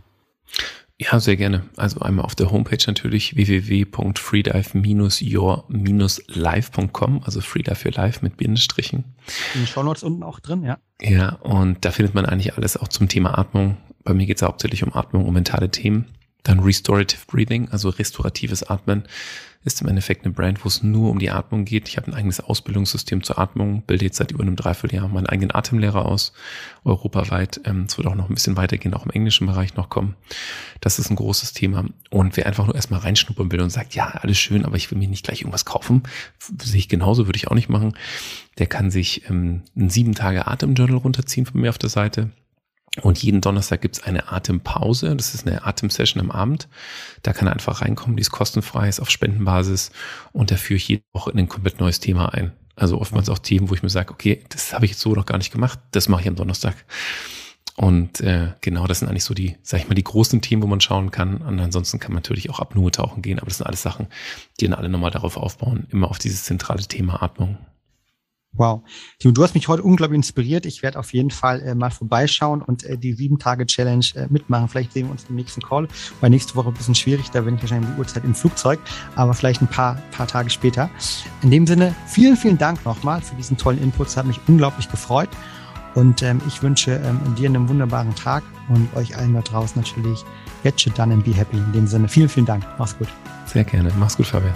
Ja, sehr gerne. Also einmal auf der Homepage natürlich www.freedive-your-live.com, also Freedive für Live mit Bindestrichen. In den Shownotes unten auch drin, ja. Ja, und da findet man eigentlich alles auch zum Thema Atmung. Bei mir geht es hauptsächlich um Atmung, um mentale Themen. Dann Restorative Breathing, also restauratives Atmen, ist im Endeffekt eine Brand, wo es nur um die Atmung geht. Ich habe ein eigenes Ausbildungssystem zur Atmung, bilde jetzt seit über einem Dreivierteljahr meinen eigenen Atemlehrer aus, europaweit. Ähm, es wird auch noch ein bisschen weitergehen, auch im englischen Bereich noch kommen. Das ist ein großes Thema. Und wer einfach nur erstmal reinschnuppern will und sagt, ja, alles schön, aber ich will mir nicht gleich irgendwas kaufen, sehe ich genauso, würde ich auch nicht machen. Der kann sich ähm, ein sieben Tage Atemjournal runterziehen von mir auf der Seite und jeden Donnerstag gibt's eine Atempause. Das ist eine Atemsession am Abend. Da kann er einfach reinkommen. Die ist kostenfrei, ist auf Spendenbasis. Und da führe ich jede Woche in ein komplett neues Thema ein. Also oftmals auch Themen, wo ich mir sage, okay, das habe ich jetzt so noch gar nicht gemacht. Das mache ich am Donnerstag. Und äh, genau, das sind eigentlich so die, sag ich mal, die großen Themen, wo man schauen kann. Und ansonsten kann man natürlich auch Apnoe tauchen gehen. Aber das sind alles Sachen, die dann alle nochmal darauf aufbauen. Immer auf dieses zentrale Thema Atmung. Wow. Timo, du hast mich heute unglaublich inspiriert. Ich werde auf jeden Fall äh, mal vorbeischauen und äh, die sieben Tage Challenge äh, mitmachen. Vielleicht sehen wir uns im nächsten Call. Weil nächste Woche ein bisschen schwierig, da bin ich wahrscheinlich die Uhrzeit im Flugzeug, aber vielleicht ein paar, paar Tage später. In dem Sinne, vielen, vielen Dank nochmal für diesen tollen Input. Es hat mich unglaublich gefreut. Und ähm, ich wünsche ähm, dir einen wunderbaren Tag und euch allen da draußen natürlich get shit done and be happy. In dem Sinne, vielen, vielen Dank. Mach's gut. Sehr gerne. Mach's gut, Fabian.